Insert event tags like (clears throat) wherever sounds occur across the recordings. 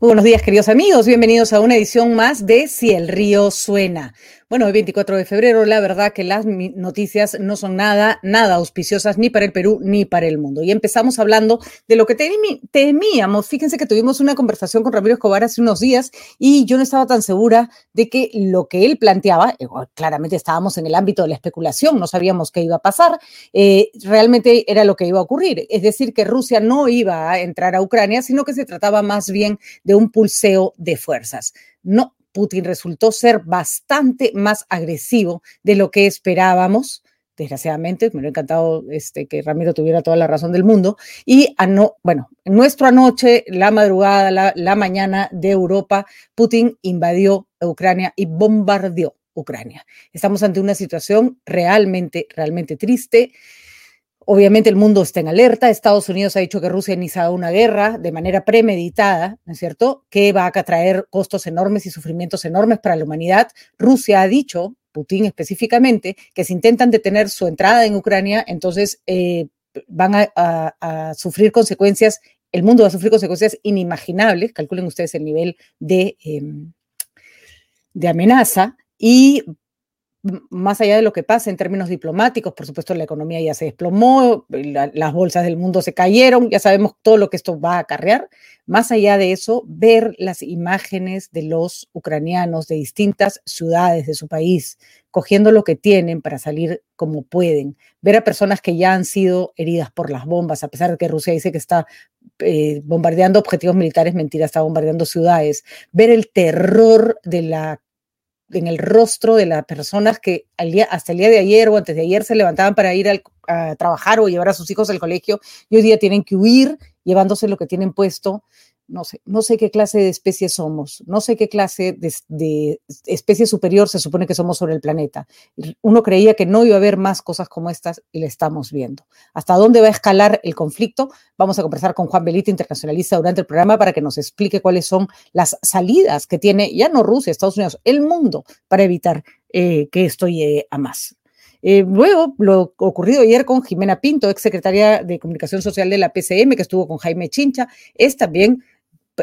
Buenos días, queridos amigos. Bienvenidos a una edición más de Si el río suena. Bueno, el 24 de febrero, la verdad que las noticias no son nada, nada auspiciosas ni para el Perú ni para el mundo. Y empezamos hablando de lo que temíamos. Fíjense que tuvimos una conversación con Ramiro Escobar hace unos días y yo no estaba tan segura de que lo que él planteaba, eh, claramente estábamos en el ámbito de la especulación, no sabíamos qué iba a pasar, eh, realmente era lo que iba a ocurrir. Es decir, que Rusia no iba a entrar a Ucrania, sino que se trataba más bien de un pulseo de fuerzas. No, Putin resultó ser bastante más agresivo de lo que esperábamos. Desgraciadamente, me hubiera encantado este, que Ramiro tuviera toda la razón del mundo. Y, ano, bueno, en nuestra anoche, la madrugada, la mañana de Europa, Putin invadió Ucrania y bombardeó Ucrania. Estamos ante una situación realmente, realmente triste. Obviamente el mundo está en alerta. Estados Unidos ha dicho que Rusia ha iniciado una guerra de manera premeditada, ¿no es cierto?, que va a traer costos enormes y sufrimientos enormes para la humanidad. Rusia ha dicho, Putin específicamente, que si intentan detener su entrada en Ucrania, entonces eh, van a, sufrir consecuencias, el mundo va a sufrir consecuencias inimaginables, calculen ustedes el nivel de, em, de amenaza, y más allá de lo que pasa en términos diplomáticos, por supuesto la economía ya se desplomó, las bolsas del mundo se cayeron, ya sabemos todo lo que esto va a acarrear. Más allá de eso, ver las imágenes de los ucranianos de distintas ciudades de su país, cogiendo lo que tienen para salir como pueden, ver a personas que ya han sido heridas por las bombas, a pesar de que Rusia dice que está eh, bombardeando objetivos militares, mentira, está bombardeando ciudades, ver el terror de la en el rostro de las personas que hasta el día de ayer o antes de ayer se levantaban para ir a trabajar o llevar a sus hijos al colegio y hoy día tienen que huir llevándose lo que tienen puesto no sé, no sé qué clase de especie somos, no sé qué clase de, especie superior se supone que somos sobre el planeta. Uno creía que no iba a haber más cosas como estas y le estamos viendo. ¿Hasta dónde va a escalar el conflicto? Vamos a conversar con Juan Belita, internacionalista, durante el programa para que nos explique cuáles son las salidas que tiene ya no Rusia, Estados Unidos, el mundo para evitar eh, que esto llegue a más. Eh, luego, lo ocurrido ayer con Jimena Pinto, ex secretaria de Comunicación Social de la PCM, que estuvo con Jaime Chincha, es también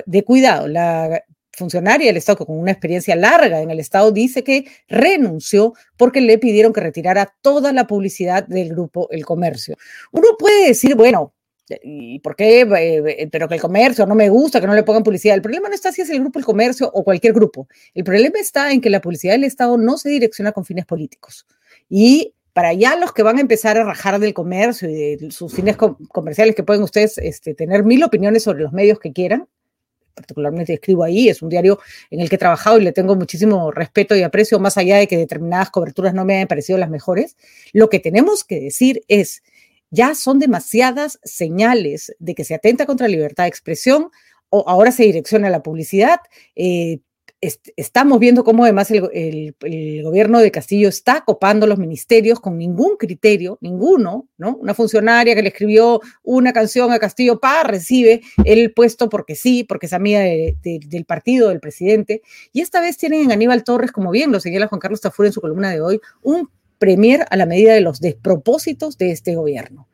de cuidado. La funcionaria del Estado con una experiencia larga en el Estado dice que renunció porque le pidieron que retirara toda la publicidad del grupo El Comercio. Uno puede decir, bueno, ¿y por qué? Eh, pero que el comercio no me gusta, que no le pongan publicidad. El problema no está si es el grupo El Comercio o cualquier grupo. El problema está en que la publicidad del Estado no se direcciona con fines políticos. Y para allá los que van a empezar a rajar del comercio y de sus fines comerciales, que pueden ustedes este, tener mil opiniones sobre los medios que quieran, particularmente escribo ahí, es un diario en el que he trabajado y le tengo muchísimo respeto y aprecio, más allá de que determinadas coberturas no me hayan parecido las mejores. Lo que tenemos que decir es, ya son demasiadas señales de que se atenta contra la libertad de expresión o ahora se direcciona a la publicidad. Eh, estamos viendo cómo además el, gobierno de Castillo está copando los ministerios con ningún criterio, ninguno, ¿no? Una funcionaria que le escribió una canción a Castillo, pa, recibe el puesto porque sí, porque es amiga del partido, del presidente. Y esta vez tienen en Aníbal Torres, como bien lo señala Juan Carlos Tafur en su columna de hoy, un premier a la medida de los despropósitos de este gobierno.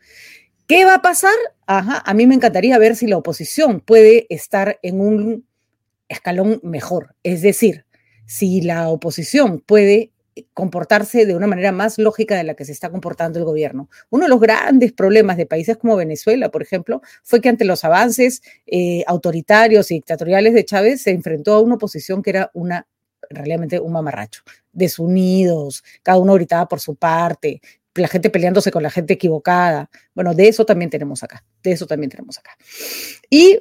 ¿Qué va a pasar? Ajá, a mí me encantaría ver si la oposición puede estar en un escalón mejor. Es decir, si la oposición puede comportarse de una manera más lógica de la que se está comportando el gobierno. Uno de los grandes problemas de países como Venezuela, por ejemplo, fue que ante los avances eh, autoritarios y dictatoriales de Chávez se enfrentó a una oposición que era una realmente un mamarracho, desunidos, cada uno gritaba por su parte, la gente peleándose con la gente equivocada. Bueno, de eso también tenemos acá, de eso también tenemos acá. Y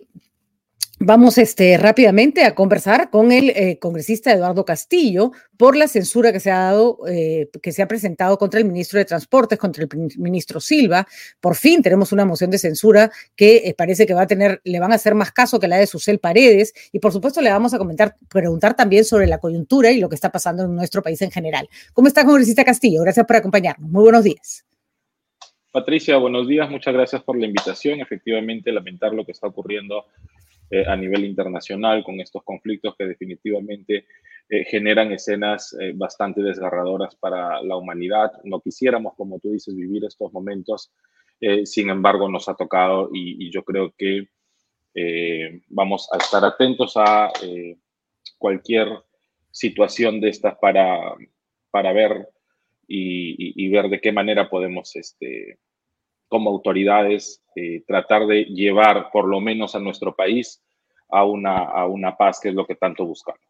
Vamos este, rápidamente a conversar con el eh, congresista Eduardo Castillo por la censura que se ha dado, eh, que se ha presentado contra el ministro de Transportes, contra el ministro Silva. Por fin tenemos una moción de censura que eh, parece que va a tener, le van a hacer más caso que la de Susel Paredes. Y por supuesto le vamos a comentar, preguntar también sobre la coyuntura y lo que está pasando en nuestro país en general. ¿Cómo está, congresista Castillo? Gracias por acompañarnos. Muy buenos días. Patricia, buenos días. Muchas gracias por la invitación. Efectivamente, lamentar lo que está ocurriendo eh, a nivel internacional con estos conflictos que definitivamente eh, generan escenas eh, bastante desgarradoras para la humanidad. No quisiéramos, como tú dices, vivir estos momentos, sin embargo nos ha tocado y, yo creo que vamos a estar atentos a cualquier situación de estas para, para ver y, ver de qué manera podemos, este, como autoridades, eh, tratar de llevar por lo menos a nuestro país a una, a una paz, que es lo que tanto buscamos.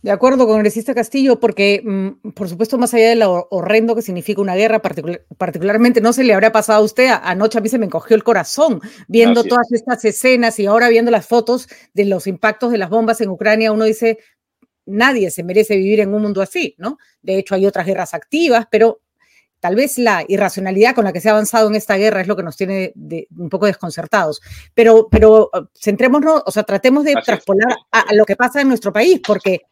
De acuerdo, congresista Castillo, porque mm, por supuesto, más allá de lo horrendo que significa una guerra, particularmente no se le habrá pasado a usted, anoche a mí se me encogió el corazón viendo todas estas escenas y ahora viendo las fotos de los impactos de las bombas en Ucrania, uno dice, nadie se merece vivir en un mundo así, ¿no? De hecho, hay otras guerras activas, pero tal vez la irracionalidad con la que se ha avanzado en esta guerra es lo que nos tiene un poco desconcertados. Pero, pero uh, centrémonos, o sea, tratemos de traspolar a, lo que pasa en nuestro país, porque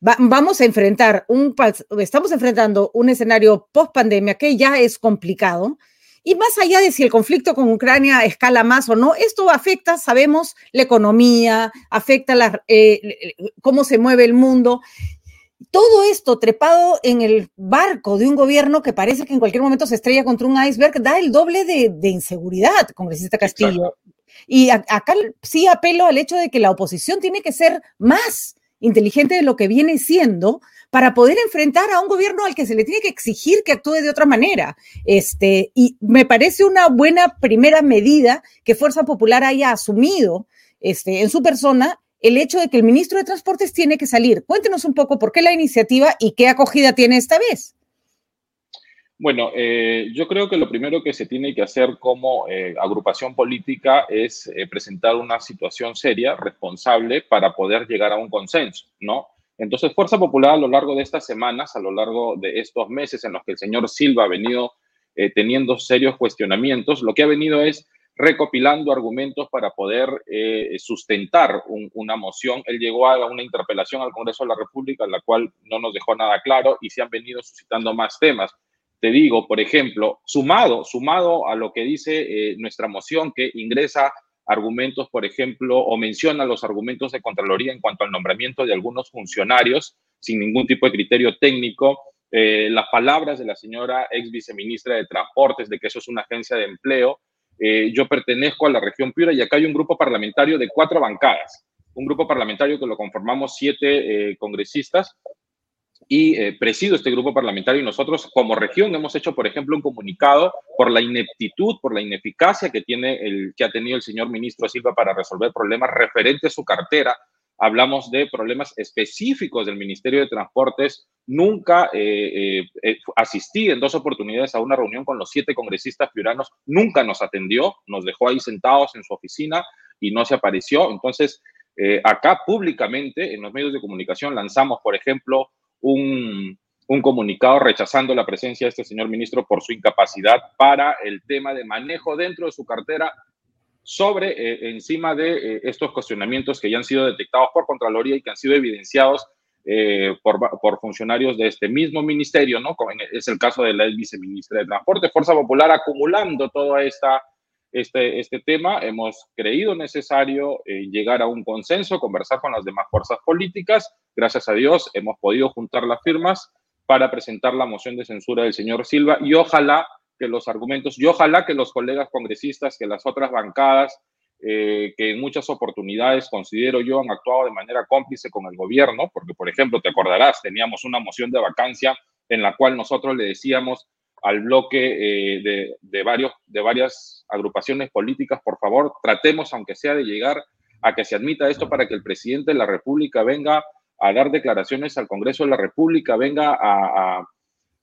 vamos a enfrentar un, estamos enfrentando un escenario post pandemia que ya es complicado y más allá de si el conflicto con Ucrania escala más o no, esto afecta, sabemos, la economía, afecta la, eh, cómo se mueve el mundo. Todo esto trepado en el barco de un gobierno que parece que en cualquier momento se estrella contra un iceberg, da el doble de, inseguridad, congresista Castillo. Y acá sí apelo al hecho de que la oposición tiene que ser más inteligente de lo que viene siendo para poder enfrentar a un gobierno al que se le tiene que exigir que actúe de otra manera. Este, y me parece una buena primera medida que Fuerza Popular haya asumido este, en su persona el hecho de que el ministro de Transportes tiene que salir. Cuéntenos un poco por qué la iniciativa y qué acogida tiene esta vez. Bueno, eh, yo creo que lo primero que se tiene que hacer como eh, agrupación política es eh, presentar una situación seria, responsable, para poder llegar a un consenso, ¿no? Entonces, Fuerza Popular a lo largo de estas semanas, a lo largo de estos meses en los que el señor Silva ha venido teniendo serios cuestionamientos, lo que ha venido es recopilando argumentos para poder eh, sustentar una moción. Él llegó a una interpelación al Congreso de la República, la cual no nos dejó nada claro y se han venido suscitando más temas. Te digo, por ejemplo, sumado, sumado a lo que dice eh, nuestra moción que ingresa argumentos, por ejemplo, o menciona los argumentos de Contraloría en cuanto al nombramiento de algunos funcionarios sin ningún tipo de criterio técnico. Eh, las palabras de la señora ex viceministra de Transportes de que eso es una agencia de empleo. Eh, yo pertenezco a la región Piura y acá hay un grupo parlamentario de cuatro bancadas, un grupo parlamentario que lo conformamos siete eh, congresistas y eh, presido este grupo parlamentario y nosotros como región hemos hecho, por ejemplo, un comunicado por la ineptitud, por la ineficacia que, tiene el, que ha tenido el señor ministro Silva para resolver problemas referentes a su cartera. Hablamos de problemas específicos del Ministerio de Transportes. Nunca eh, eh, asistí en dos oportunidades a una reunión con los siete congresistas piuranos. Nunca nos atendió, nos dejó ahí sentados en su oficina y no se apareció. Entonces, acá públicamente en los medios de comunicación lanzamos, por ejemplo, un, comunicado rechazando la presencia de este señor ministro por su incapacidad para el tema de manejo dentro de su cartera sobre, eh, encima de eh, estos cuestionamientos que ya han sido detectados por Contraloría y que han sido evidenciados eh, por, por, funcionarios de este mismo ministerio, ¿no? Como es el caso de la viceministra de Transporte, Fuerza Popular acumulando toda esta este, este tema, hemos creído necesario llegar a un consenso, conversar con las demás fuerzas políticas. Gracias a Dios hemos podido juntar las firmas para presentar la moción de censura del señor Silva y ojalá que los argumentos y ojalá que los colegas congresistas, que las otras bancadas, eh, que en muchas oportunidades considero yo han actuado de manera cómplice con el gobierno, porque por ejemplo, te acordarás, teníamos una moción de vacancia en la cual nosotros le decíamos al bloque eh, de, varios, de varias agrupaciones políticas, por favor, tratemos, aunque sea de llegar a que se admita esto para que el presidente de la República venga a dar declaraciones al Congreso de la República, venga a,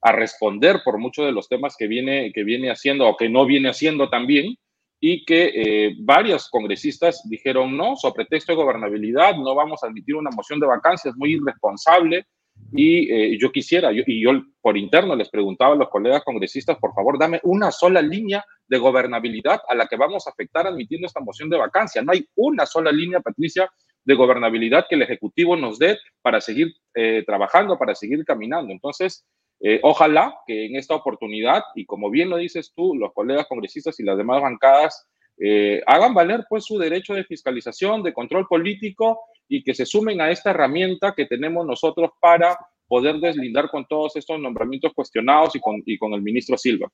responder por muchos de los temas que viene, que viene haciendo o que no viene haciendo también, y que eh, varios congresistas dijeron no, sobre pretexto de gobernabilidad, no vamos a admitir una moción de vacancia, es muy irresponsable, y eh, yo quisiera, y yo por interno les preguntaba a los colegas congresistas, por favor, dame una sola línea de gobernabilidad a la que vamos a afectar admitiendo esta moción de vacancia. No hay una sola línea, Patricia, de gobernabilidad que el Ejecutivo nos dé para seguir eh, trabajando, para seguir caminando. Entonces, eh, ojalá que en esta oportunidad, y como bien lo dices tú, los colegas congresistas y las demás bancadas hagan valer pues su derecho de fiscalización, de control político y que se sumen a esta herramienta que tenemos nosotros para poder deslindar con todos estos nombramientos cuestionados y con, y con el ministro Silva.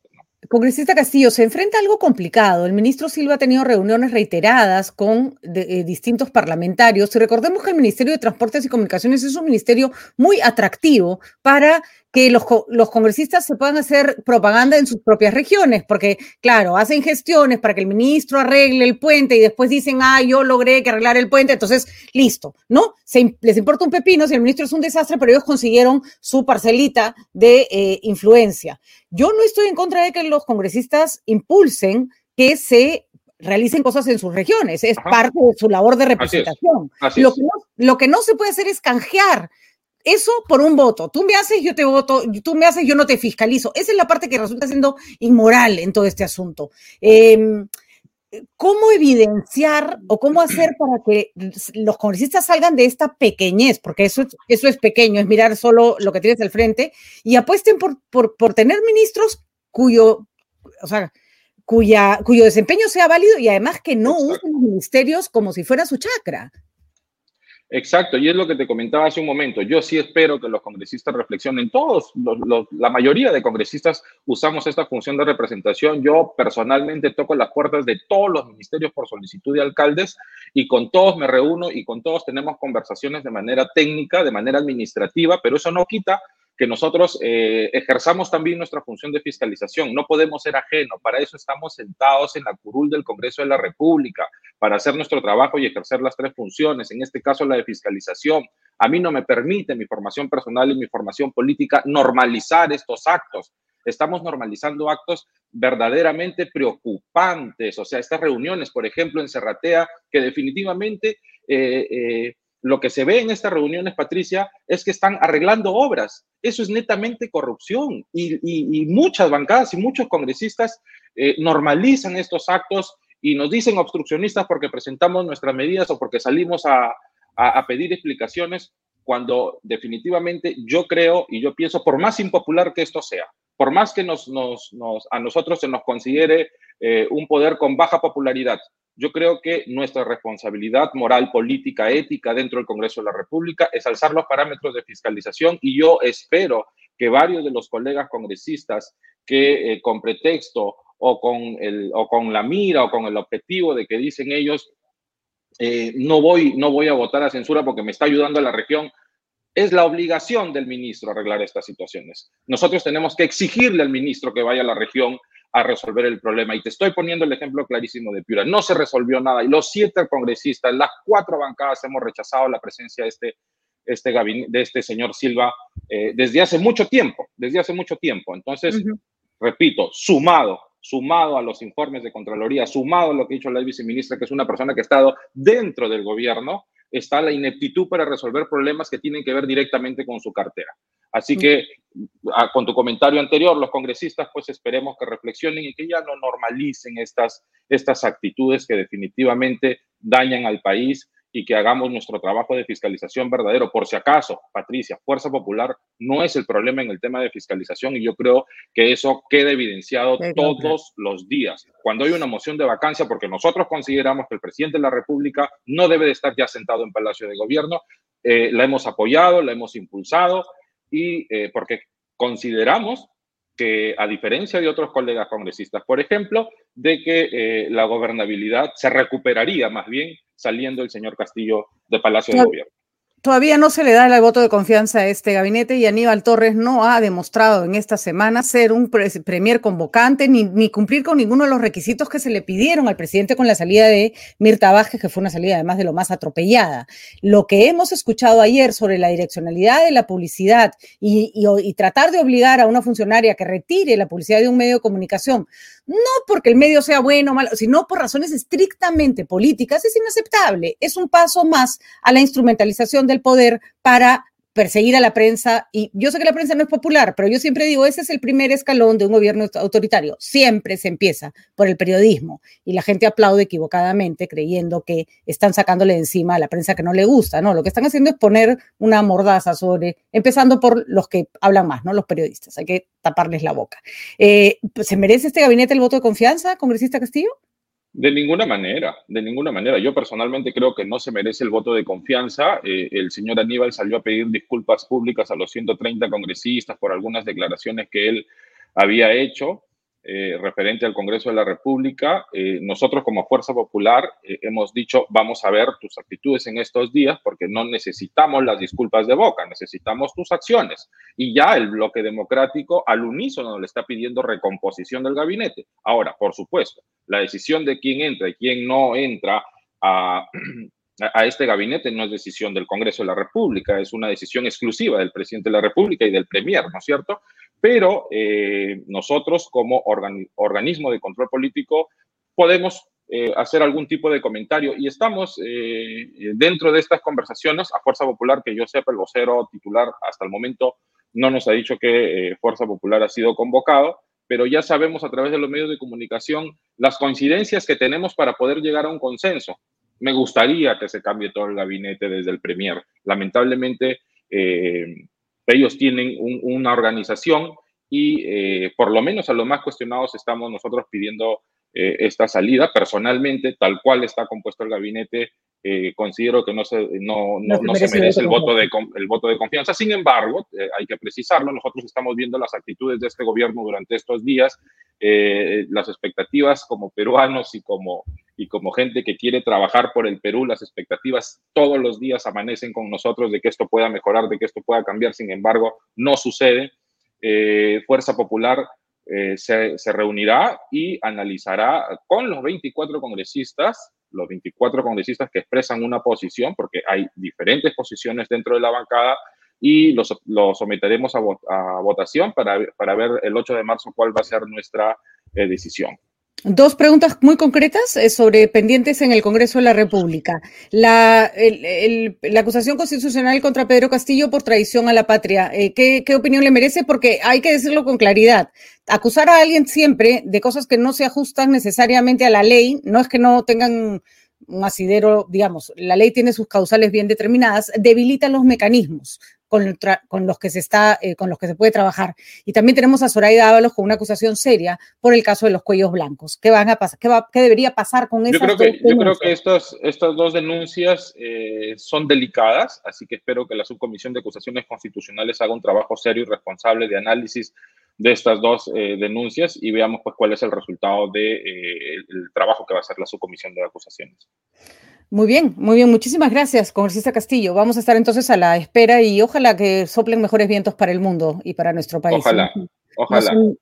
Congresista Castillo, se enfrenta a algo complicado. El ministro Silva ha tenido reuniones reiteradas con eh, distintos parlamentarios y recordemos que el Ministerio de Transportes y Comunicaciones es un ministerio muy atractivo para que los, los, congresistas se puedan hacer propaganda en sus propias regiones, porque, claro, hacen gestiones para que el ministro arregle el puente y después dicen, ah, yo logré que arreglar el puente, entonces, listo, ¿no? Se, les importa un pepino si el ministro es un desastre, pero ellos consiguieron su parcelita de eh, influencia. Yo no estoy en contra de que los congresistas impulsen que se realicen cosas en sus regiones, es parte de su labor de representación. lo, que no, lo que no se puede hacer es canjear eso por un voto. Tú me haces, yo te voto, tú me haces, yo no te fiscalizo. Esa es la parte que resulta siendo inmoral en todo este asunto. Em, ¿Cómo evidenciar o cómo hacer para que los congresistas salgan de esta pequeñez? Porque eso, eso es pequeño, es mirar solo lo que tienes al frente y apuesten por, por, tener ministros cuyo, o sea, cuya, cuyo desempeño sea válido y además que no usen los ministerios como si fuera su chacra. Exacto, y es lo que te comentaba hace un momento. Yo sí espero que los congresistas reflexionen. Todos, la mayoría de congresistas usamos esta función de representación. Yo personalmente toco las puertas de todos los ministerios por solicitud de alcaldes y con todos me reúno y con todos tenemos conversaciones de manera técnica, de manera administrativa, pero eso no quita que nosotros eh, ejerzamos también nuestra función de fiscalización. No podemos ser ajenos, para eso estamos sentados en la curul del Congreso de la República, para hacer nuestro trabajo y ejercer las tres funciones, en este caso la de fiscalización. A mí no me permite mi formación personal y mi formación política normalizar estos actos. Estamos normalizando actos verdaderamente preocupantes, o sea, estas reuniones, por ejemplo, en Serratea, que definitivamente... Eh, eh, lo que se ve en estas reuniones, Patricia, es que están arreglando obras. Eso es netamente corrupción y, muchas bancadas y muchos congresistas eh, normalizan estos actos y nos dicen obstruccionistas porque presentamos nuestras medidas o porque salimos a, pedir explicaciones cuando definitivamente yo creo y yo pienso, por más impopular que esto sea, por más que nos, a nosotros se nos considere eh, un poder con baja popularidad, yo creo que nuestra responsabilidad moral, política, ética dentro del Congreso de la República es alzar los parámetros de fiscalización y yo espero que varios de los colegas congresistas que eh, con pretexto o con, el, o con la mira o con el objetivo de que dicen ellos, eh, no, voy, no voy a votar a censura porque me está ayudando a la región, es la obligación del ministro arreglar estas situaciones. Nosotros tenemos que exigirle al ministro que vaya a la región a resolver el problema. Y te estoy poniendo el ejemplo clarísimo de Piura. No se resolvió nada y los siete congresistas, las cuatro bancadas hemos rechazado la presencia de este, este de este señor Silva eh, desde hace mucho tiempo, desde hace mucho tiempo. Entonces, repito, sumado, sumado a los informes de Contraloría, sumado a lo que ha dicho la viceministra, que es una persona que ha estado dentro del gobierno, está la ineptitud para resolver problemas que tienen que ver directamente con su cartera. Así que, con tu comentario anterior, los congresistas, pues esperemos que reflexionen y que ya no normalicen estas, estas actitudes que definitivamente dañan al país y que hagamos nuestro trabajo de fiscalización verdadero. Por si acaso, Patricia, Fuerza Popular no es el problema en el tema de fiscalización y yo creo que eso queda evidenciado todos los días. Cuando hay una moción de vacancia, porque nosotros consideramos que el presidente de la República no debe de estar ya sentado en Palacio de Gobierno, eh, la hemos apoyado, la hemos impulsado y eh, porque consideramos que a diferencia de otros colegas congresistas, por ejemplo, de que eh, la gobernabilidad se recuperaría más bien saliendo el señor Castillo de Palacio de Gobierno. Todavía no se le da el voto de confianza a este gabinete y Aníbal Torres no ha demostrado en esta semana ser un premier convocante ni, ni, cumplir con ninguno de los requisitos que se le pidieron al presidente con la salida de Mirta Vázquez, que fue una salida además de lo más atropellada. Lo que hemos escuchado ayer sobre la direccionalidad de la publicidad y, y tratar de obligar a una funcionaria que retire la publicidad de un medio de comunicación no porque el medio sea bueno o malo, sino por razones estrictamente políticas, es inaceptable. Es un paso más a la instrumentalización del poder para perseguir a la prensa. Y yo sé que la prensa no es popular, pero yo siempre digo, ese es el primer escalón de un gobierno autoritario. Siempre se empieza por el periodismo y la gente aplaude equivocadamente creyendo que están sacándole de encima a la prensa que no le gusta. No, lo que están haciendo es poner una mordaza sobre, empezando por los que hablan más, ¿no? Los periodistas. Hay que taparles la boca. Eh, ¿Se merece este gabinete el voto de confianza, congresista Castillo? De ninguna manera, de ninguna manera. Yo personalmente creo que no se merece el voto de confianza. Eh, el señor Aníbal salió a pedir disculpas públicas a los 130 congresistas por algunas declaraciones que él había hecho. Eh, referente al Congreso de la República, eh, nosotros como Fuerza Popular eh, hemos dicho, vamos a ver tus actitudes en estos días porque no necesitamos las disculpas de boca, necesitamos tus acciones. Y ya el bloque democrático al unísono le está pidiendo recomposición del gabinete. Ahora, por supuesto, la decisión de quién entra y quién no entra a, a este gabinete no es decisión del Congreso de la República, es una decisión exclusiva del presidente de la República y del Premier, ¿no es cierto? Pero eh, nosotros como organismo de control político podemos eh, hacer algún tipo de comentario y estamos eh, dentro de estas conversaciones a Fuerza Popular, que yo sepa, el vocero titular hasta el momento no nos ha dicho que Fuerza Popular ha sido convocado, pero ya sabemos a través de los medios de comunicación las coincidencias que tenemos para poder llegar a un consenso. Me gustaría que se cambie todo el gabinete desde el Premier. Lamentablemente, eh, ellos tienen una organización y eh, por lo menos a los más cuestionados estamos nosotros pidiendo eh, esta salida. Personalmente, tal cual está compuesto el gabinete, considero que no se, no, no, se merece el voto, de, el voto de confianza. Sin embargo, hay que precisarlo, nosotros estamos viendo las actitudes de este gobierno durante estos días, las expectativas como peruanos y como y como gente que quiere trabajar por el Perú, las expectativas todos los días amanecen con nosotros de que esto pueda mejorar, de que esto pueda cambiar, sin embargo, no sucede. Eh, Fuerza Popular eh, se, se, reunirá y analizará con los 24 congresistas, los 24 congresistas que expresan una posición, porque hay diferentes posiciones dentro de la bancada, y los, someteremos a, a, votación para, para ver el 8 de marzo cuál va a ser nuestra eh, decisión. Dos preguntas muy concretas eh, sobre pendientes en el Congreso de la República. La, acusación constitucional contra Pedro Castillo por traición a la patria. Eh, ¿qué, ¿Qué opinión le merece? Porque hay que decirlo con claridad. Acusar a alguien siempre de cosas que no se ajustan necesariamente a la ley, no es que no tengan un asidero, digamos, la ley tiene sus causales bien determinadas, debilita los mecanismos con, los que se está, eh, con los que se puede trabajar. Y también tenemos a Zoraida Ábalos con una acusación seria por el caso de los cuellos blancos. ¿Qué van a pasar? ¿Qué, va, qué debería pasar con esas yo creo que, Yo creo que estas, estas dos denuncias eh, son delicadas, así que espero que la subcomisión de acusaciones constitucionales haga un trabajo serio y responsable de análisis de estas dos eh, denuncias y veamos pues cuál es el resultado del de, el trabajo que va a hacer la subcomisión de acusaciones. Muy bien, muy bien. Muchísimas gracias, congresista Castillo. Vamos a estar entonces a la espera y ojalá que soplen mejores vientos para el mundo y para nuestro país. Ojalá, ojalá. No son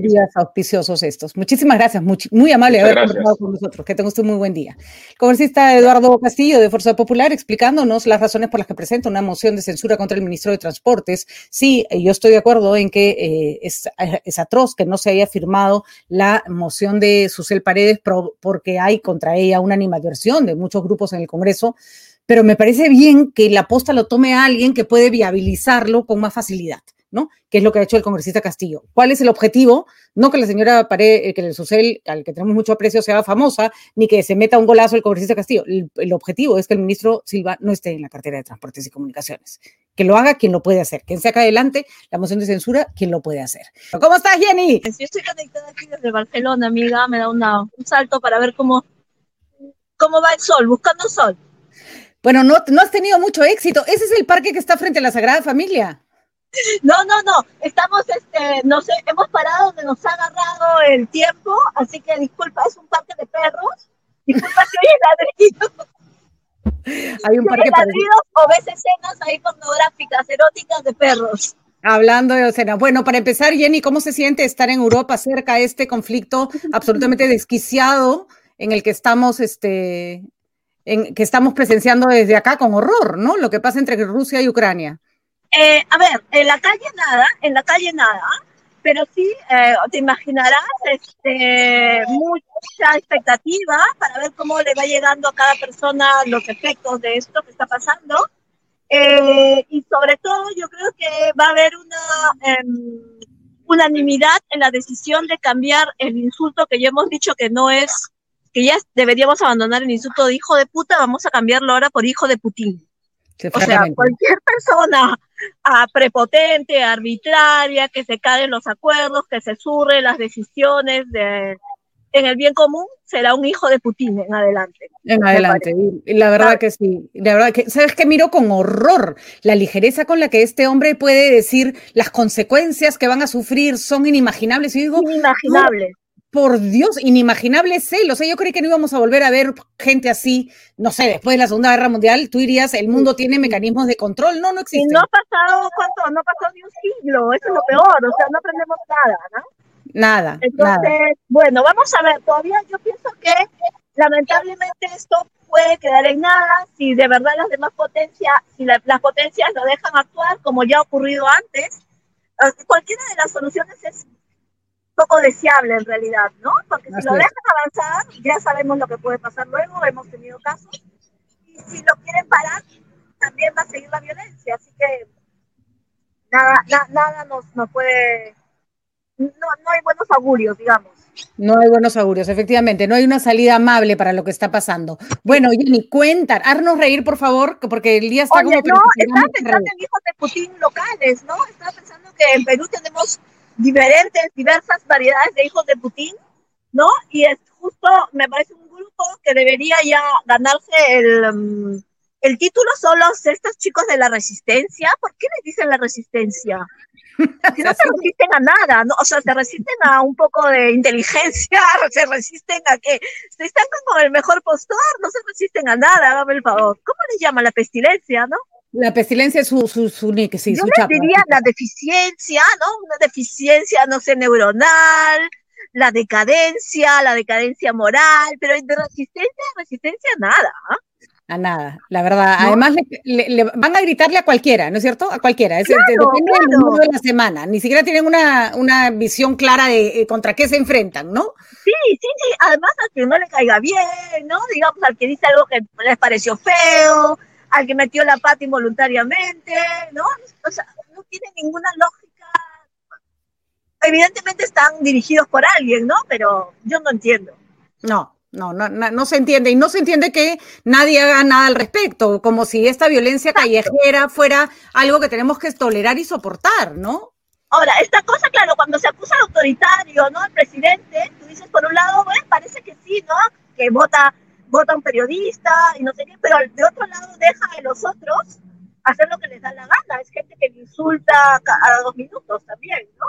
días auspiciosos estos. Muchísimas gracias, muy, amable haber conversado con nosotros. Que tenga usted muy buen día. El congresista Eduardo Castillo de Fuerza Popular explicándonos las razones por las que presenta una moción de censura contra el ministro de Transportes. Sí, yo estoy de acuerdo en que eh, es, es, atroz que no se haya firmado la moción de Susel Paredes porque hay contra ella una animadversión de muchos grupos en el Congreso pero me parece bien que la posta lo tome a alguien que puede viabilizarlo con más facilidad. ¿No? Que es lo que ha hecho el congresista Castillo. ¿Cuál es el objetivo? No que la señora Pared, eh, que el Susel, al que tenemos mucho aprecio, sea famosa, ni que se meta un golazo el congresista Castillo. El, objetivo es que el ministro Silva no esté en la cartera de Transportes y Comunicaciones. Que lo haga quien lo puede hacer. Quien saca adelante la moción de censura, quien lo puede hacer. ¿Cómo estás, Jenny? Yo estoy conectada aquí desde Barcelona, amiga. Me da una, un salto para ver cómo, cómo va el sol, buscando sol. Bueno, no, no has tenido mucho éxito. Ese es el parque que está frente a la Sagrada Familia. (laughs) No, no, no. Estamos, este, no sé, hemos parado donde nos ha agarrado el tiempo, así que disculpa, es un parque de perros. Disculpa que oye. (laughs) Hay un parque de ladridos o ves escenas ahí pornográficas, eróticas de perros. Hablando de escenas. Bueno, para empezar, Jenny, ¿cómo se siente estar en Europa cerca de este conflicto absolutamente desquiciado en el que estamos, este, en, que estamos presenciando desde acá con horror, ¿no? Lo que pasa entre Rusia y Ucrania. Eh, a ver, en la calle nada, en la calle nada, pero sí, eh, te imaginarás, este, mucha expectativa para ver cómo le va llegando a cada persona los efectos de esto que está pasando. Eh, y sobre todo, yo creo que va a haber una em, unanimidad en la decisión de cambiar el insulto que ya hemos dicho que no es, que ya deberíamos abandonar el insulto de hijo de puta, vamos a cambiarlo ahora por hijo de O sea, cualquier (laughs) persona a prepotente, arbitraria, que se caen los acuerdos, que se surre las decisiones de, en el bien común será un hijo de Putin en adelante. En adelante, y la verdad que sí, la verdad que, ¿sabes qué? Miro con horror la ligereza con la que este hombre puede decir las consecuencias que van a sufrir. Son inimaginables. Y digo, inimaginables por Dios, inimaginable celo. O sea, yo creí que no íbamos a volver a ver gente así, no sé, después de la Segunda Guerra Mundial, tú dirías, el mundo tiene mecanismos de control. No, no existe. Y no ha pasado, ¿cuánto? No ha pasado ni un siglo, eso es lo peor, o sea, no aprendemos nada, ¿no? Nada. Entonces, bueno, vamos a ver, todavía yo pienso que lamentablemente esto puede quedar en nada si de verdad las demás potencias, si las potencias lo dejan actuar como ya ha ocurrido antes. Eh, cualquiera de las soluciones es poco deseable en realidad, ¿no? Porque si lo dejan avanzar, ya sabemos lo que puede pasar luego, hemos tenido casos, y si lo quieren parar, también va a seguir la violencia, así que nada, nada nos, nos puede, no, no hay buenos augurios, digamos. No hay buenos augurios, efectivamente, no hay una salida amable para lo que está pasando. Bueno, Jenny, cuenta, haznos reír, por favor, porque el día está Oye, como... no, estaba pensando en hijos de Putin locales, ¿no? Estaba pensando que en Perú tenemos diferentes, diversas variedades de hijos de Putin, ¿no? Y es justo, me parece un grupo que debería ya ganarse el, mm, el título son los estos chicos de la resistencia. ¿Por qué les dicen la resistencia? (laughs) Si no se resisten a nada, ¿no? O sea, se resisten a un poco de inteligencia, (laughs) se resisten a que se están con el mejor postor, no se resisten a nada, hágame el favor. ¿Cómo les llama la pestilencia, no? La pestilencia es su, su, su, sí, Yo les diría la deficiencia, ¿no? Una deficiencia, no sé, neuronal, la decadencia, la decadencia moral, pero de resistencia, resistencia nada. ¿ah? A nada, la verdad. Además, le, van a gritarle a cualquiera, ¿no es cierto? A cualquiera. Es, depende del mundo de la semana. Ni siquiera tienen una, una visión clara de eh, contra qué se enfrentan, ¿no? Sí, sí, sí. Además, al que no le caiga bien, ¿no? Digamos, al que dice algo que les pareció feo, al que metió la pata involuntariamente, ¿no? O sea, no tiene ninguna lógica. Evidentemente están dirigidos por alguien, ¿no? Pero yo no entiendo. No, no, no, no, se entiende. Y no se entiende que nadie haga nada al respecto, como si esta violencia callejera fuera algo que tenemos que tolerar y soportar, ¿no? Ahora, esta cosa, claro, cuando se acusa de autoritario, ¿no? El presidente, tú dices, por un lado, bueno, parece que sí, ¿no? Que vota vota un periodista y no sé qué, pero de otro lado deja a los otros hacer lo que les da la gana. Es gente que le insulta a dos minutos también, ¿no?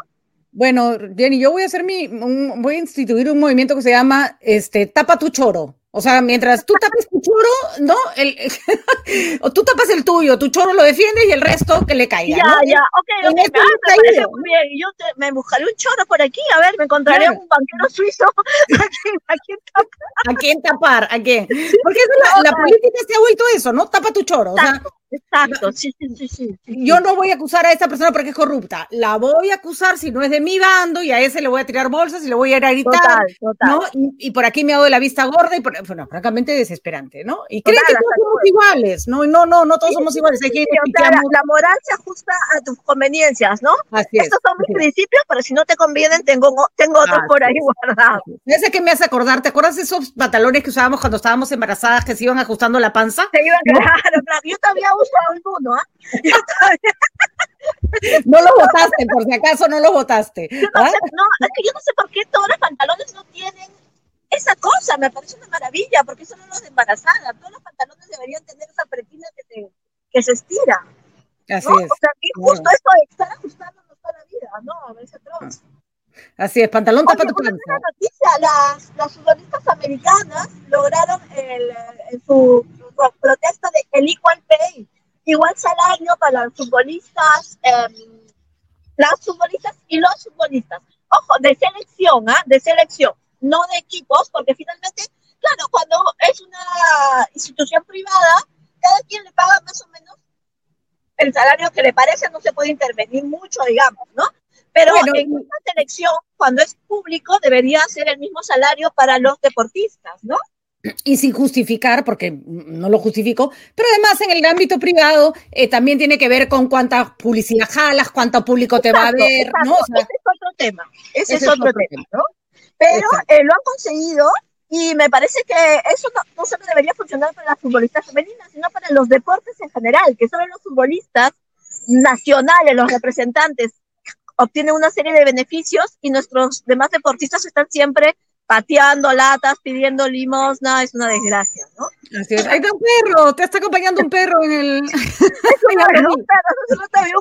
Bueno, Jenny, yo voy a hacer mi, voy a instituir un movimiento que se llama, este, tapa tu choro. O sea, mientras tú tapes tu choro, ¿no? El, (laughs) o tú tapas el tuyo, tu choro lo defiende y el resto que le caiga. Ya, ya, ok, ok, este me parece muy bien. Yo te, me buscaré un choro por aquí, a ver, me encontraré un banquero suizo (laughs) a quién, a quién tapar. ¿A quién tapar? ¿A quién? Porque la, la, política se ha vuelto eso, ¿no? Tapa tu choro. O sea, Exacto, sí, sí, sí, Yo no voy a acusar a esta persona porque es corrupta. La voy a acusar si no es de mi bando y a ese le voy a tirar bolsas y le voy a ir a gritar. ¿no? Y, por aquí me hago de la vista gorda y, por, bueno, francamente desesperante, ¿no? Y creen que todos somos iguales. No, no, no, no todos somos iguales. la, moral se ajusta a tus conveniencias, ¿no? Así Estos son mis principios, pero si no te convienen, tengo, tengo otros por ahí guardados. Ese que me hace acordar, ¿te acuerdas de esos pantalones que usábamos cuando estábamos embarazadas que se iban ajustando la panza? Se iban, claro, claro. Yo todavía alguno, ¿ah? (laughs) no lo votaste, por si acaso no lo votaste. ¿ah? no, es que yo no sé por qué todos los pantalones no tienen esa cosa, me parece una maravilla, porque son los de embarazada. Todos los pantalones deberían tener esa pretina que se, que se estira. Así ¿no? es. O sea, justo esto de estar ajustándonos toda la vida, ¿no? A veces atroz. Así es, pantalón tapa tu panza. noticia, las, las futbolistas americanas lograron el, el, su, su, protesta de el equal pay, igual salario para los futbolistas, eh, las futbolistas y los futbolistas. Ojo, de selección, ¿ah? ¿eh? De selección, no de equipos, porque finalmente, claro, cuando es una institución privada, cada quien le paga más o menos el salario que le parece, no se puede intervenir mucho, digamos, ¿no? Pero bueno, en una selección, cuando es público, debería ser el mismo salario para los deportistas, ¿no? Y sin justificar, porque no lo justifico, pero además en el ámbito privado eh, también tiene que ver con cuánta publicidad jalas, cuánto público te va a ver, ¿no? O sea, ese es otro tema, ese, ese es, otro, otro tema, ¿no? Pero eh, lo han conseguido y me parece que eso no, no, solo debería funcionar para las futbolistas femeninas, sino para los deportes en general, que solo los futbolistas nacionales, los representantes, obtienen una serie de beneficios y nuestros demás deportistas están siempre pateando latas, pidiendo limosna, es una desgracia, ¿no? Así es. Ahí está un perro, te está acompañando un perro en el. (laughs) (laughs) un perro, un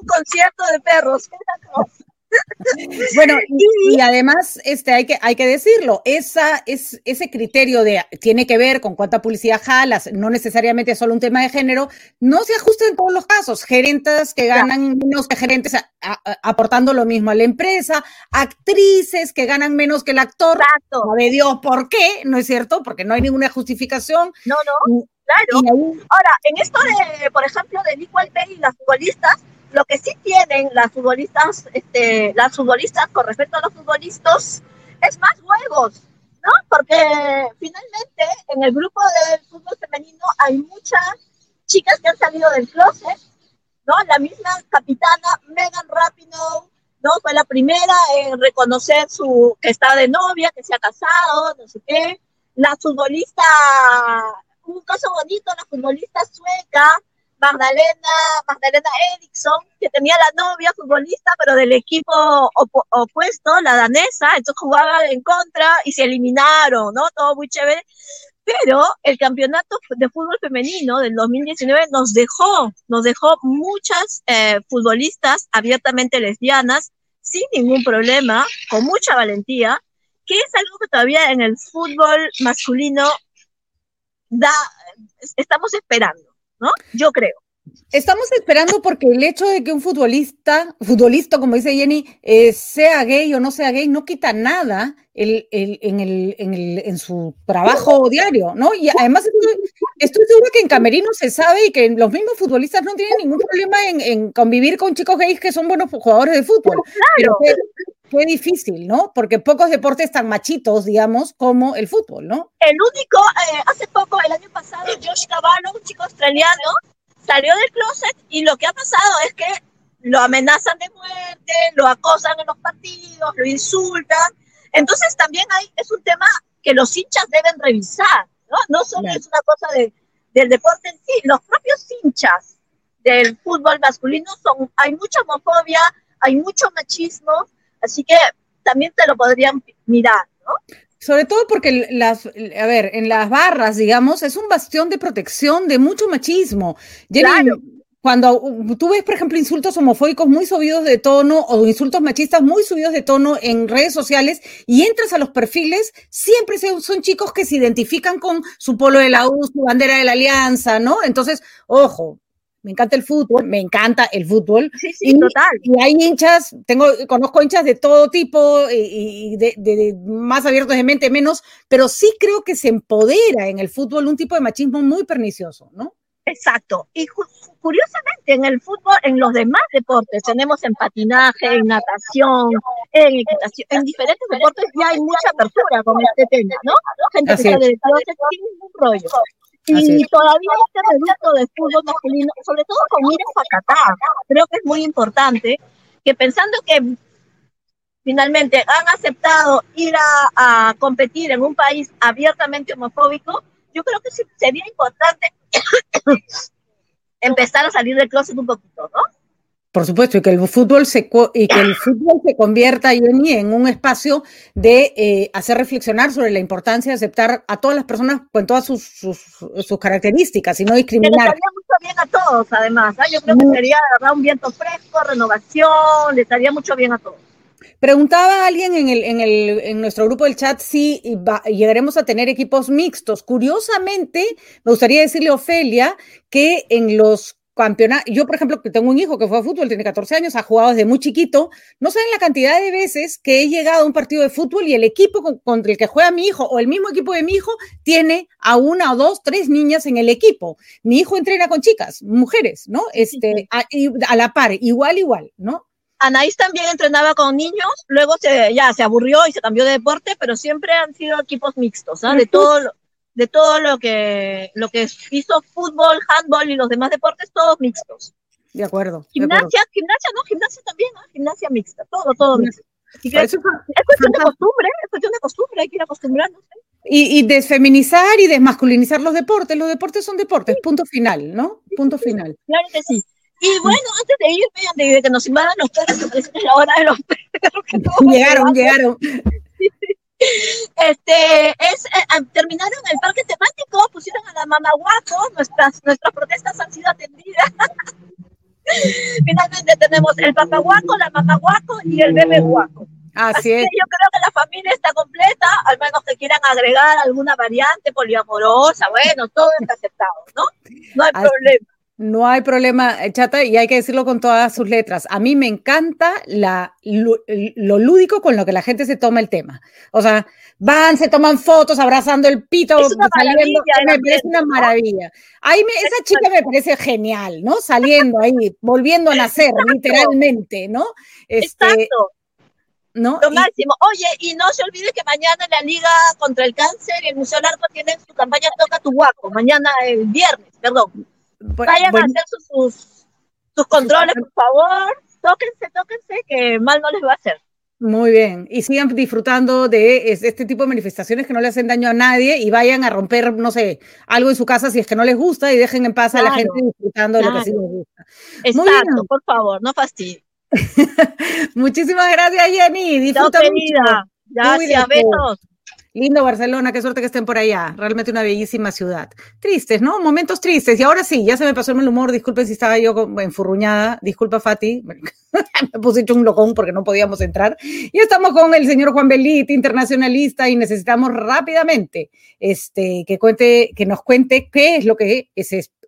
un concierto de perros. (laughs) (laughs) Bueno, y, además, este, hay que, hay que decirlo, esa, es, ese criterio de tiene que ver con cuánta publicidad jalas, no necesariamente es solo un tema de género, no se ajusta en todos los casos. Gerentes que ganan menos que gerentes aportando lo mismo a la empresa, actrices que ganan menos que el actor. Exacto. Sabe Dios por qué, ¿no es cierto? Porque no hay ninguna justificación. No, no. Claro. Ahora, en esto de, por ejemplo, de Equal Pay y las futbolistas, lo que sí tienen las futbolistas, este, las futbolistas con respecto a los futbolistas es más juegos, ¿no? Porque finalmente en el grupo del fútbol femenino hay muchas chicas que han salido del closet, ¿no? La misma capitana Megan Rapinoe, ¿no? Fue la primera en reconocer su, que está de novia, que se ha casado, no sé qué. La futbolista, un caso bonito, la futbolista sueca, Magdalena, Magdalena Eriksson, que tenía la novia futbolista, pero del equipo opuesto, la danesa, entonces jugaba en contra y se eliminaron, ¿no? Todo muy chévere. Pero el campeonato de fútbol femenino del 2019 nos dejó, nos dejó muchas eh, futbolistas abiertamente lesbianas, sin ningún problema, con mucha valentía, que es algo que todavía en el fútbol masculino da, estamos esperando. ¿No? Yo creo. Estamos esperando porque el hecho de que un futbolista, futbolista, como dice Jenny, eh, sea gay o no sea gay, no quita nada el, en, el, en, el, en, su trabajo diario, ¿no? Y además estoy, seguro que en Camerino se sabe y que los mismos futbolistas no tienen ningún problema en, convivir con chicos gays que son buenos jugadores de fútbol. Claro. Pero fue, difícil, ¿no? Porque pocos deportes tan machitos, digamos, como el fútbol, ¿no? El único, eh, hace poco, el año pasado, Josh Cavallo, un chico australiano, salió del closet y lo que ha pasado es que lo amenazan de muerte, lo acosan en los partidos, lo insultan. Entonces también hay, es un tema que los hinchas deben revisar, ¿no? No solo es una cosa de, del deporte en sí, los propios hinchas del fútbol masculino son, hay mucha homofobia, hay mucho machismo, así que también te lo podrían mirar, ¿no? Sobre todo porque las, a ver, en las barras, digamos, es un bastión de protección de mucho machismo. claro. Cuando tú ves, por ejemplo, insultos homofóbicos muy subidos de tono o insultos machistas muy subidos de tono en redes sociales y entras a los perfiles, siempre son chicos que se identifican con su polo de la U, su bandera de la alianza, ¿no? Entonces, ojo, me encanta el fútbol, me encanta el fútbol. Sí, sí, total. Y hay hinchas, tengo, conozco hinchas de todo tipo y, de, más abiertos de mente, menos, pero sí creo que se empodera en el fútbol un tipo de machismo muy pernicioso, ¿no? Exacto. Y curiosamente en el fútbol, en los demás deportes, tenemos en patinaje, en natación, en equitación, en diferentes deportes ya hay mucha apertura con este tema, ¿no? Gente que sale de sin ningún rollo. Y todavía este reducto de fútbol masculino, sobre todo con miras a Qatar, creo que es muy importante que pensando que finalmente han aceptado ir a, a competir en un país abiertamente homofóbico, yo creo que sí, sería importante (coughs) empezar a salir del closet un poquito, ¿no? Por supuesto, y que el fútbol se, y que el (coughs) fútbol se convierta, Jenny, en un espacio de eh, hacer reflexionar sobre la importancia de aceptar a todas las personas con todas sus, sus, sus características y no discriminar. Le estaría mucho bien a todos, además. ¿eh? Yo creo que sería un viento fresco, renovación, le estaría mucho bien a todos. Preguntaba alguien en, el, en, el, en nuestro grupo del chat si llegaremos a tener equipos mixtos. Curiosamente, me gustaría decirle a Ofelia que en los campeonato. Yo, por ejemplo, que tengo un hijo que fue a fútbol, tiene 14 años, ha jugado desde muy chiquito. No saben la cantidad de veces que he llegado a un partido de fútbol y el equipo contra el que juega mi hijo o el mismo equipo de mi hijo tiene a una o dos, tres niñas en el equipo. Mi hijo entrena con chicas, mujeres, ¿no? Este, a, a la par, igual, igual, ¿no? Anaís también entrenaba con niños, luego se, ya se aburrió y se cambió de deporte, pero siempre han sido equipos mixtos, ¿ah? de todo, de todo lo que, lo que hizo fútbol, handball y los demás deportes, todos mixtos. De acuerdo. Gimnasia, gimnasia, no, gimnasia también, ¿no? Gimnasia mixta, todo, todo mixto. es, cuestión de costumbre, es cuestión de costumbre, hay que ir acostumbrarnos. Y, y, desfeminizar y desmasculinizar los deportes. Los deportes son deportes, punto final, ¿no? Punto final. Claro que sí. Y bueno, antes de irme, antes de que nos invadan los perros, que parece que es la hora de los (laughs) perros. llegaron, llegaron. Este, es, eh, terminaron el parque temático, pusieron a la mamá guapo, nuestras, nuestras protestas han sido atendidas. (laughs) Finalmente tenemos el papá guaco, la mamá guaco y el bebé guaco. Así, es. yo creo que la familia está completa, al menos que quieran agregar alguna variante poliamorosa, bueno, todo está aceptado, ¿no? No hay problema. No hay problema, eh, chata, y hay que decirlo con todas sus letras. A mí me encanta la, lo, lúdico con lo que la gente se toma el tema. O sea, van, se toman fotos abrazando el pito, saliendo. Me parece una maravilla. Ahí me, esa chica me parece genial, ¿no? Saliendo ahí, volviendo a nacer, literalmente, ¿no? Este, Exacto. ¿no? Lo máximo. Oye, y no se olvide que mañana la Liga contra el Cáncer y el Museo Largo tienen su campaña Toca tu Guapo. Mañana, el viernes, perdón. Vayan a hacer sus, sus, controles, por favor. Tóquense, tóquense, que mal no les va a hacer. Muy bien. Y sigan disfrutando de este tipo de manifestaciones que no le hacen daño a nadie y vayan a romper, no sé, algo en su casa si es que no les gusta y dejen en paz a la gente disfrutando de lo que sí les gusta. Exacto, por favor, no fastidien. (laughs) Muchísimas gracias, Jenny. Disfruta mucho. Gracias, besos. Lindo Barcelona, qué suerte que estén por allá. Realmente una bellísima ciudad. Tristes, ¿no? Momentos tristes. Y ahora sí, ya se me pasó el mal humor. Disculpen si estaba yo enfurruñada. Disculpa, Fati. (laughs) me puse hecho un locón porque no podíamos entrar. Y estamos con el señor Juan Belit, internacionalista, y necesitamos rápidamente este, que, cuente, que nos cuente qué es lo que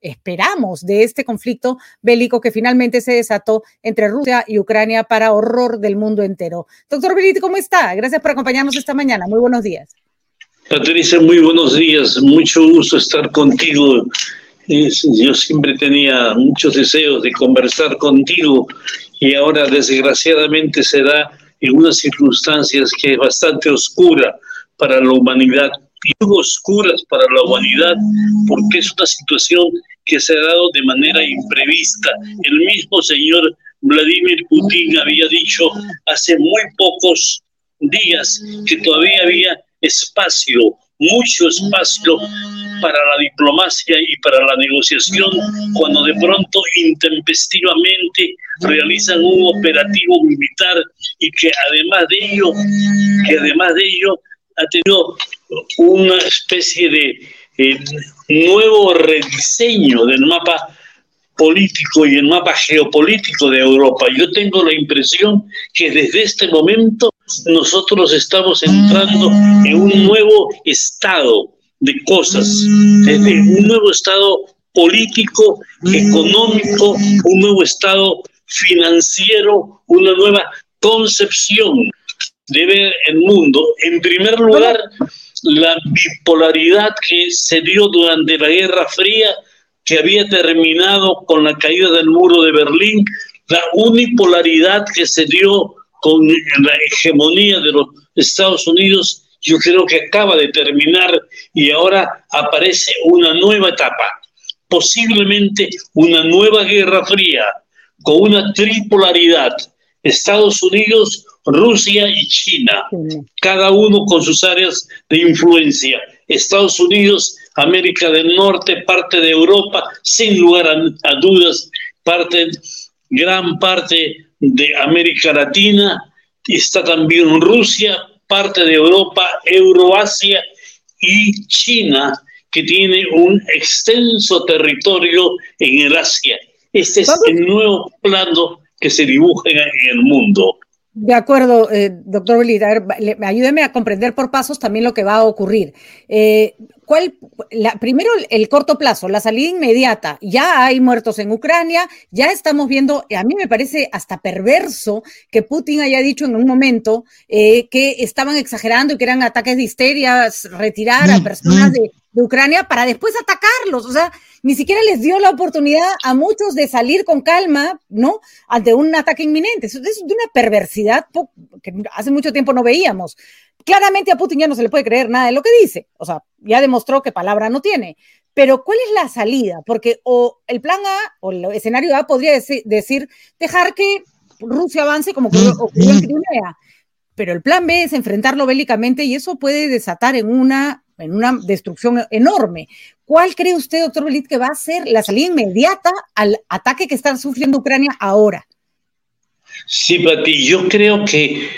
esperamos de este conflicto bélico que finalmente se desató entre Rusia y Ucrania para horror del mundo entero. Doctor Belit, ¿cómo está? Gracias por acompañarnos esta mañana. Muy buenos días. Patricia, muy buenos días. Mucho gusto estar contigo. yo siempre tenía muchos deseos de conversar contigo y ahora desgraciadamente se da en unas circunstancias que es bastante oscura para la humanidad y oscuras para la humanidad porque es una situación que se ha dado de manera imprevista. El mismo señor Vladimir Putin había dicho hace muy pocos días que todavía había espacio, mucho espacio para la diplomacia y para la negociación cuando de pronto intempestivamente realizan un operativo militar y que además de ello, que además de ello ha tenido una especie de eh, nuevo rediseño del mapa político y el mapa geopolítico de Europa. Yo tengo la impresión que desde este momento nosotros estamos entrando en un nuevo estado de cosas, desde un nuevo estado político, económico, un nuevo estado financiero, una nueva concepción de ver el mundo. En primer lugar, la bipolaridad que se dio durante la Guerra Fría, que había terminado con la caída del muro de Berlín, la unipolaridad que se dio con la hegemonía de los Estados Unidos, yo creo que acaba de terminar y ahora aparece una nueva etapa, posiblemente una nueva Guerra Fría, con una tripolaridad, Estados Unidos, Rusia y China, cada uno con sus áreas de influencia. Estados Unidos, América del Norte, parte de Europa, sin lugar a, dudas, parte, gran parte de América Latina, está también Rusia, parte de Europa, Euroasia y China, que tiene un extenso territorio en el Asia. Este es el nuevo plano que se dibuja en el mundo. De acuerdo, eh, doctor Belit. A ver, ayúdeme a comprender por pasos también lo que va a ocurrir. Eh, ¿Cuál, la, primero, el corto plazo, la salida inmediata. Ya hay muertos en Ucrania, ya estamos viendo, a mí me parece hasta perverso que Putin haya dicho en un momento eh, que estaban exagerando y que eran ataques de histeria, retirar a mm, personas mm. de, de Ucrania para después atacarlos. O sea, ni siquiera les dio la oportunidad a muchos de salir con calma, ¿no? Ante un ataque inminente. Eso es de una perversidad que hace mucho tiempo no veíamos. Claramente a Putin ya no se le puede creer nada de lo que dice. O sea, ya demostró que palabra no tiene. Pero ¿cuál es la salida? Porque o el plan A o el escenario A podría decir, dejar que Rusia avance como ocurrió en Crimea. Pero el plan B es enfrentarlo bélicamente y eso puede desatar en una, en una destrucción enorme. ¿Cuál cree usted, doctor Belit, que va a ser la salida inmediata al ataque que está sufriendo Ucrania ahora? Sí, Pati, yo creo que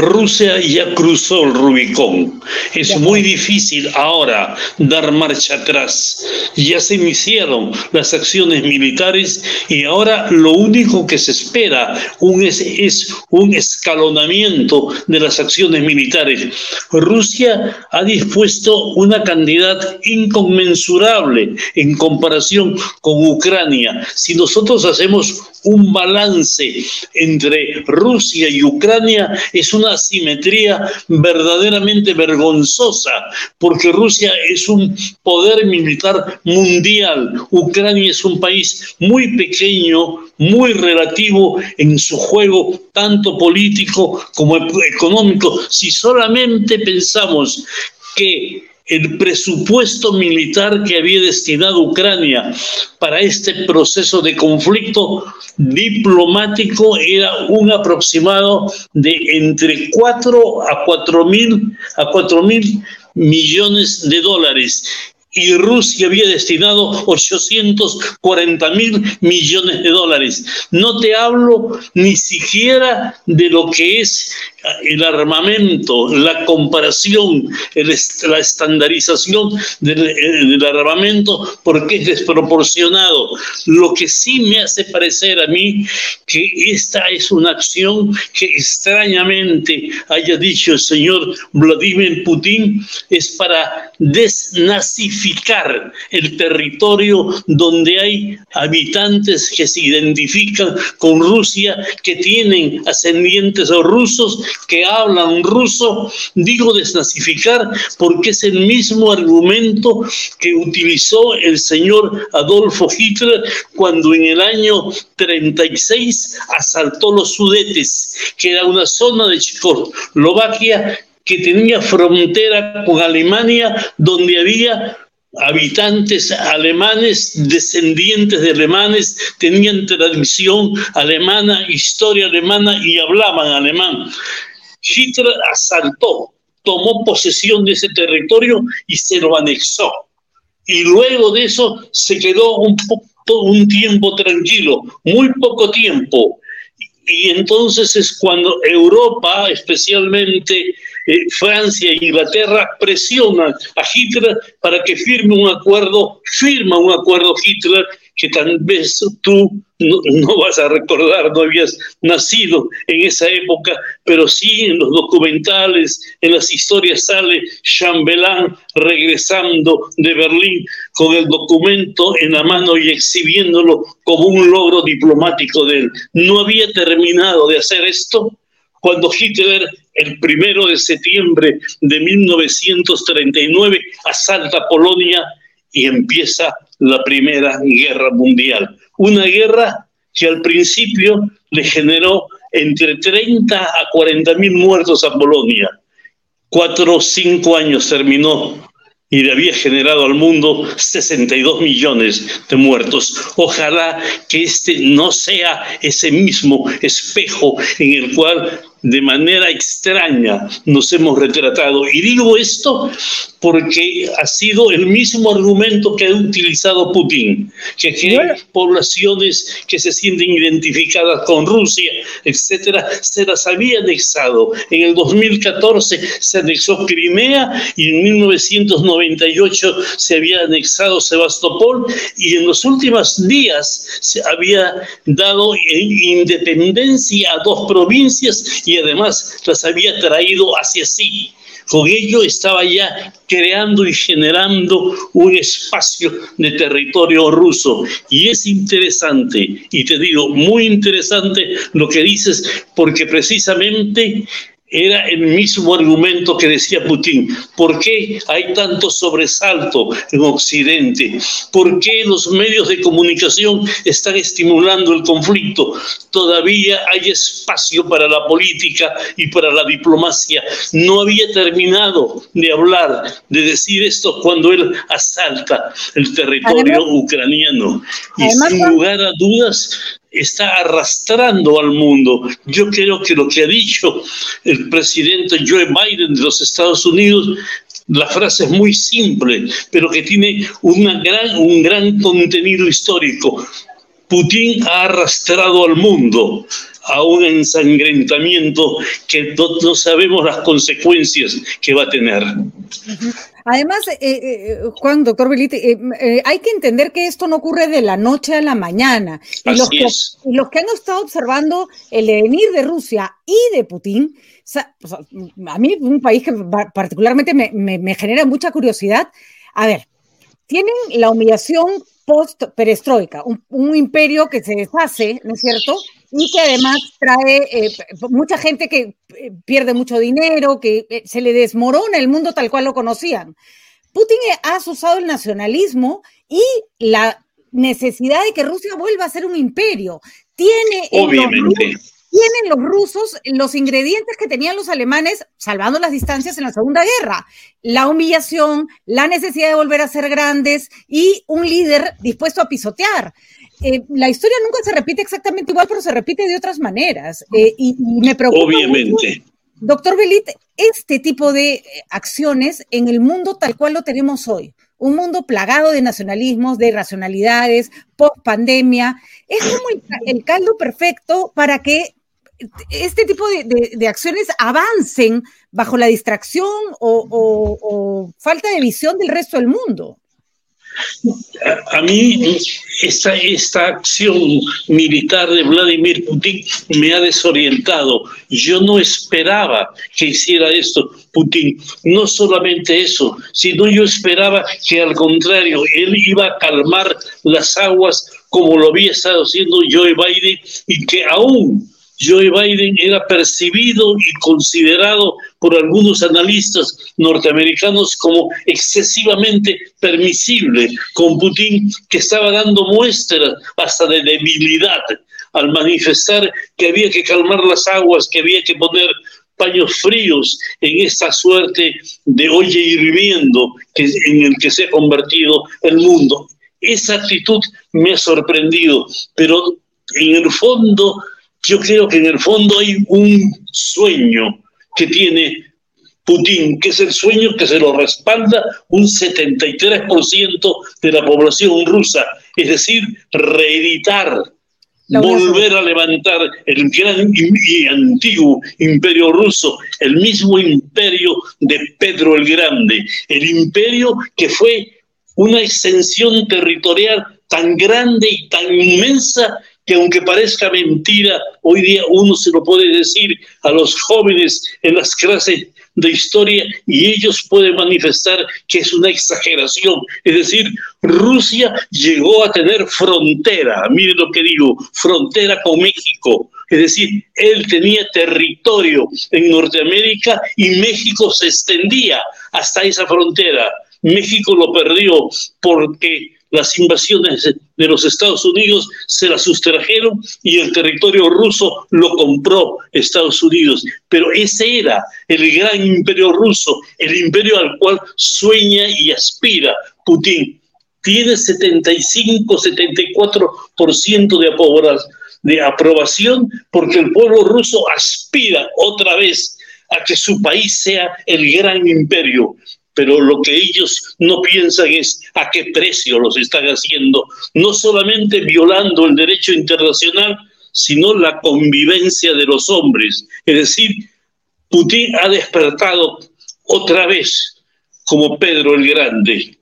Rusia ya cruzó el Rubicón. Es muy difícil ahora dar marcha atrás. Ya se iniciaron las acciones militares y ahora lo único que se espera es, un escalonamiento de las acciones militares. Rusia ha dispuesto una cantidad inconmensurable en comparación con Ucrania. Si nosotros hacemos un balance entre Rusia y Ucrania, es una asimetría verdaderamente vergonzosa, porque Rusia es un poder militar mundial, Ucrania es un país muy pequeño, muy relativo en su juego, tanto político como económico. Si solamente pensamos que el presupuesto militar que había destinado Ucrania para este proceso de conflicto diplomático era un aproximado de entre 4 a 4 mil a 4 mil millones de dólares y Rusia había destinado 840 mil millones de dólares. No te hablo ni siquiera de lo que es el armamento, la comparación, la estandarización del, armamento, porque es desproporcionado. Lo que sí me hace parecer a mí que esta es una acción que extrañamente haya dicho el señor Vladimir Putin, es para desnazificar el territorio donde hay habitantes que se identifican con Rusia, que tienen ascendientes rusos que hablan ruso, digo desnazificar porque es el mismo argumento que utilizó el señor Adolfo Hitler cuando en el año 36 asaltó los Sudetes, que era una zona de Checoslovaquia que tenía frontera con Alemania, donde había habitantes alemanes, descendientes de alemanes, tenían tradición alemana, historia alemana y hablaban alemán. Hitler asaltó, tomó posesión de ese territorio y se lo anexó. Y luego de eso se quedó un, un tiempo tranquilo, muy poco tiempo. Y entonces es cuando Europa, especialmente eh, Francia e Inglaterra, presionan a Hitler para que firme un acuerdo, firma un acuerdo Hitler que tal vez tú no, vas a recordar, no habías nacido en esa época, pero sí en los documentales, en las historias sale Chambelán regresando de Berlín con el documento en la mano y exhibiéndolo como un logro diplomático de él. No había terminado de hacer esto cuando Hitler, el primero de septiembre de 1939, asalta Polonia y empieza la Primera Guerra Mundial. Una guerra que al principio le generó entre 30 a 40 mil muertos a Polonia. Cuatro o cinco años terminó y le había generado al mundo 62 millones de muertos. Ojalá que este no sea ese mismo espejo en el cual de manera extraña nos hemos retratado. Y digo esto porque ha sido el mismo argumento que ha utilizado Putin, que, hay poblaciones que se sienten identificadas con Rusia, etcétera, se las había anexado. En el 2014 se anexó Crimea y en 1998 se había anexado Sebastopol y en los últimos días se había dado independencia a dos provincias y además las había traído hacia sí. Con ello estaba ya creando y generando un espacio de territorio ruso. Y es interesante, y te digo, muy interesante lo que dices, porque precisamente era el mismo argumento que decía Putin. ¿Por qué hay tanto sobresalto en Occidente? ¿Por qué los medios de comunicación están estimulando el conflicto? Todavía hay espacio para la política y para la diplomacia. No había terminado de hablar, de decir esto cuando él asalta el territorio ucraniano. Y sin lugar a dudas, está arrastrando al mundo. Yo creo que lo que ha dicho el presidente Joe Biden de los Estados Unidos la frase es muy simple, pero que tiene una gran, un gran contenido histórico. Putin ha arrastrado al mundo a un ensangrentamiento que no, sabemos las consecuencias que va a tener. Además, eh, eh, Juan, doctor Belite, eh, hay que entender que esto no ocurre de la noche a la mañana. Y los, que, los que han estado observando el venir de Rusia y de Putin, a mí un país que particularmente me, genera mucha curiosidad. A ver, tienen la humillación post-perestroika, un, imperio que se deshace, ¿no es cierto? Y que además trae mucha gente que pierde mucho dinero, que se le desmorona el mundo tal cual lo conocían. Putin ha usado el nacionalismo y la necesidad de que Rusia vuelva a ser un imperio. Tiene Obviamente tienen los rusos los ingredientes que tenían los alemanes, salvando las distancias en la Segunda Guerra. La humillación, la necesidad de volver a ser grandes y un líder dispuesto a pisotear. Eh, la historia nunca se repite exactamente igual, pero se repite de otras maneras. Eh, y, me preocupa. Obviamente. doctor Belit, este tipo de acciones en el mundo tal cual lo tenemos hoy un mundo plagado de nacionalismos, de irracionalidades, post pandemia, es como el, caldo perfecto para que este tipo de, acciones avancen bajo la distracción o, falta de visión del resto del mundo. A, mí esta, esta acción militar de Vladimir Putin me ha desorientado. Yo no esperaba que hiciera esto Putin. No solamente eso, sino yo esperaba que al contrario, él iba a calmar las aguas como lo había estado haciendo Joe Biden y que aún Joe Biden era percibido y considerado por algunos analistas norteamericanos como excesivamente permisible con Putin, que estaba dando muestras hasta de debilidad al manifestar que había que calmar las aguas, que había que poner paños fríos en esta suerte de oye hirviendo que, en el que se ha convertido el mundo. Esa actitud me ha sorprendido, pero en el fondo yo creo que en el fondo hay un sueño que tiene Putin, que es el sueño que se lo respalda un 73% de la población rusa, es decir, reeditar, volver a levantar el gran y antiguo imperio ruso, el mismo imperio de Pedro el Grande, el imperio que fue una extensión territorial tan grande y tan inmensa que aunque parezca mentira, hoy día uno se lo puede decir a los jóvenes en las clases de historia y ellos pueden manifestar que es una exageración. Es decir, Rusia llegó a tener frontera, miren lo que digo, frontera con México. Es decir, él tenía territorio en Norteamérica y México se extendía hasta esa frontera. México lo perdió porque las invasiones de los Estados Unidos se las sustrajeron y el territorio ruso lo compró Estados Unidos. Pero ese era el gran imperio ruso, el imperio al cual sueña y aspira Putin. Tiene 75, 74% de, de aprobación porque el pueblo ruso aspira otra vez a que su país sea el gran imperio pero lo que ellos no piensan es a qué precio los están haciendo, no solamente violando el derecho internacional, sino la convivencia de los hombres. Es decir, Putin ha despertado otra vez como Pedro el Grande.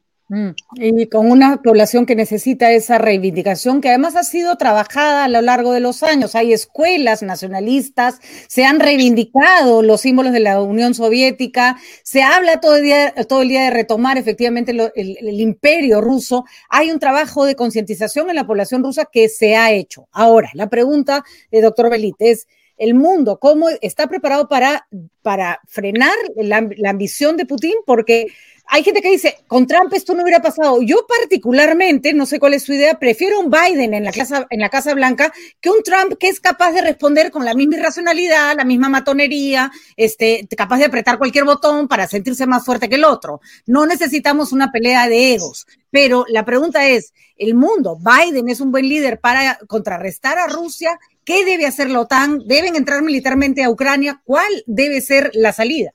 Y con una población que necesita esa reivindicación, que además ha sido trabajada a lo largo de los años. Hay escuelas nacionalistas, se han reivindicado los símbolos de la Unión Soviética, se habla todo el día, todo el día de retomar efectivamente el, imperio ruso. Hay un trabajo de concientización en la población rusa que se ha hecho. Ahora, la pregunta de doctor Belite es, el mundo, cómo está preparado para, para frenar la, la ambición de Putin, porque hay gente que dice, con Trump esto no hubiera pasado. Yo particularmente, no sé cuál es su idea, prefiero un Biden en la, casa, en la Casa Blanca que un Trump que es capaz de responder con la misma irracionalidad, la misma matonería, este, capaz de apretar cualquier botón para sentirse más fuerte que el otro. No necesitamos una pelea de egos. Pero la pregunta es, el mundo, Biden es un buen líder para contrarrestar a Rusia. ¿Qué debe hacer la OTAN? ¿Deben entrar militarmente a Ucrania? ¿Cuál debe ser la salida?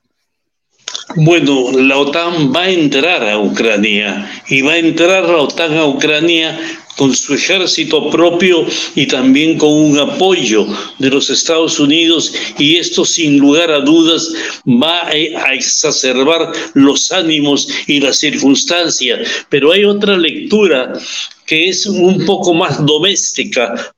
Bueno, la OTAN va a entrar a Ucrania y va a entrar la OTAN a Ucrania con su ejército propio y también con un apoyo de los Estados Unidos y esto sin lugar a dudas va a exacerbar los ánimos y las circunstancias. Pero hay otra lectura que es un poco más doméstica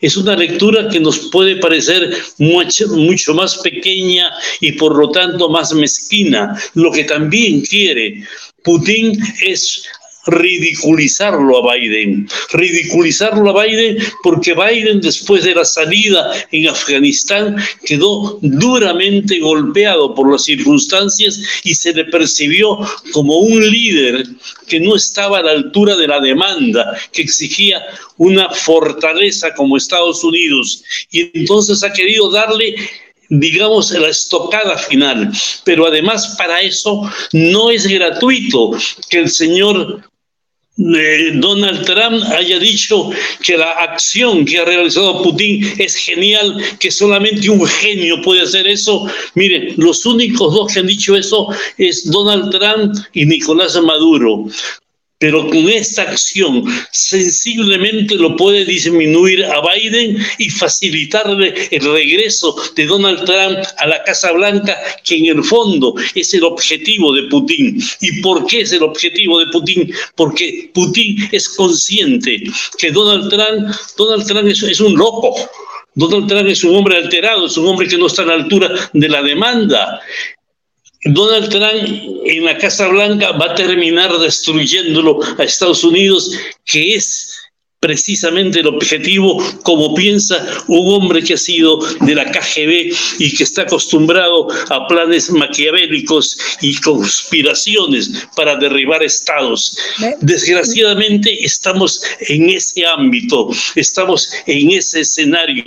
Es una lectura que nos puede parecer mucho, mucho más pequeña y por lo tanto más mezquina. Lo que también quiere Putin es ridiculizarlo a Biden, ridiculizarlo a Biden porque Biden después de la salida en Afganistán quedó duramente golpeado por las circunstancias y se le percibió como un líder que no estaba a la altura de la demanda, que exigía una fortaleza como Estados Unidos y entonces ha querido darle digamos, la estocada final. Pero además para eso no es gratuito que el señor Donald Trump haya dicho que la acción que ha realizado Putin es genial, que solamente un genio puede hacer eso. Miren, los únicos dos que han dicho eso es Donald Trump y Nicolás Maduro pero con esta acción sensiblemente lo puede disminuir a Biden y facilitarle el regreso de Donald Trump a la Casa Blanca, que en el fondo es el objetivo de Putin. ¿Y por qué es el objetivo de Putin? Porque Putin es consciente que Donald Trump, Donald Trump es, es un loco. Donald Trump es un hombre alterado, es un hombre que no está a la altura de la demanda. Donald Trump en la Casa Blanca va a terminar destruyéndolo a Estados Unidos, que es precisamente el objetivo, como piensa un hombre que ha sido de la KGB y que está acostumbrado a planes maquiavélicos y conspiraciones para derribar estados. Desgraciadamente estamos en ese ámbito, estamos en ese escenario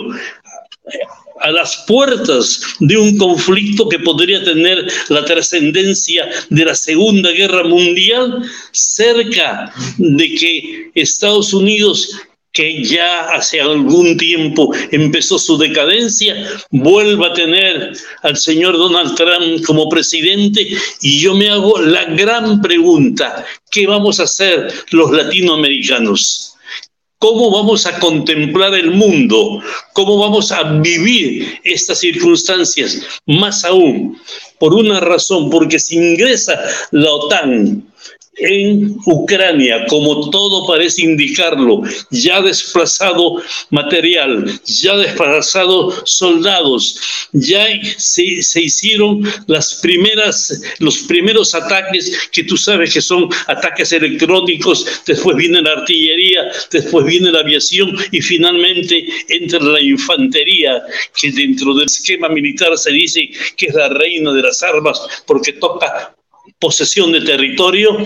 a las puertas de un conflicto que podría tener la trascendencia de la Segunda Guerra Mundial, cerca de que Estados Unidos que ya hace algún tiempo empezó su decadencia, vuelva a tener al señor Donald Trump como presidente y yo me hago la gran pregunta, ¿qué vamos a hacer los latinoamericanos? ¿Cómo vamos a contemplar el mundo? ¿Cómo vamos a vivir estas circunstancias? Más aún, por una razón, porque si ingresa la OTAN en Ucrania, como todo parece indicarlo, ya desplazado material, ya desplazado soldados, ya se, se, hicieron las primeras, los primeros ataques que tú sabes que son ataques electrónicos, después viene la artillería, después viene la aviación y finalmente entra la infantería, que dentro del esquema militar se dice que es la reina de las armas porque toca posesión de territorio,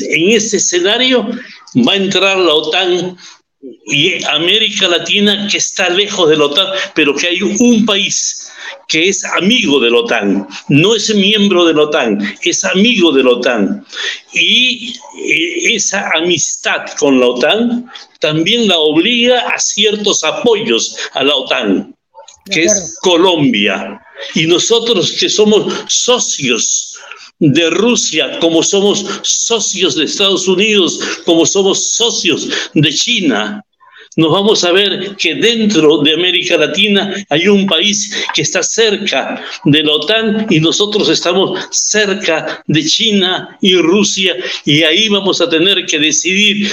en ese escenario va a entrar la OTAN y América Latina que está lejos de la OTAN, pero que hay un país que es amigo de la OTAN, no es miembro de la OTAN, es amigo de la OTAN. Y eh, esa amistad con la OTAN también la obliga a ciertos apoyos a la OTAN, que es Colombia. Y nosotros que somos socios de Rusia, como somos socios de Estados Unidos, como somos socios de China, nos vamos a ver que dentro de América Latina hay un país que está cerca de la OTAN y nosotros estamos cerca de China y Rusia. Y ahí vamos a tener que decidir.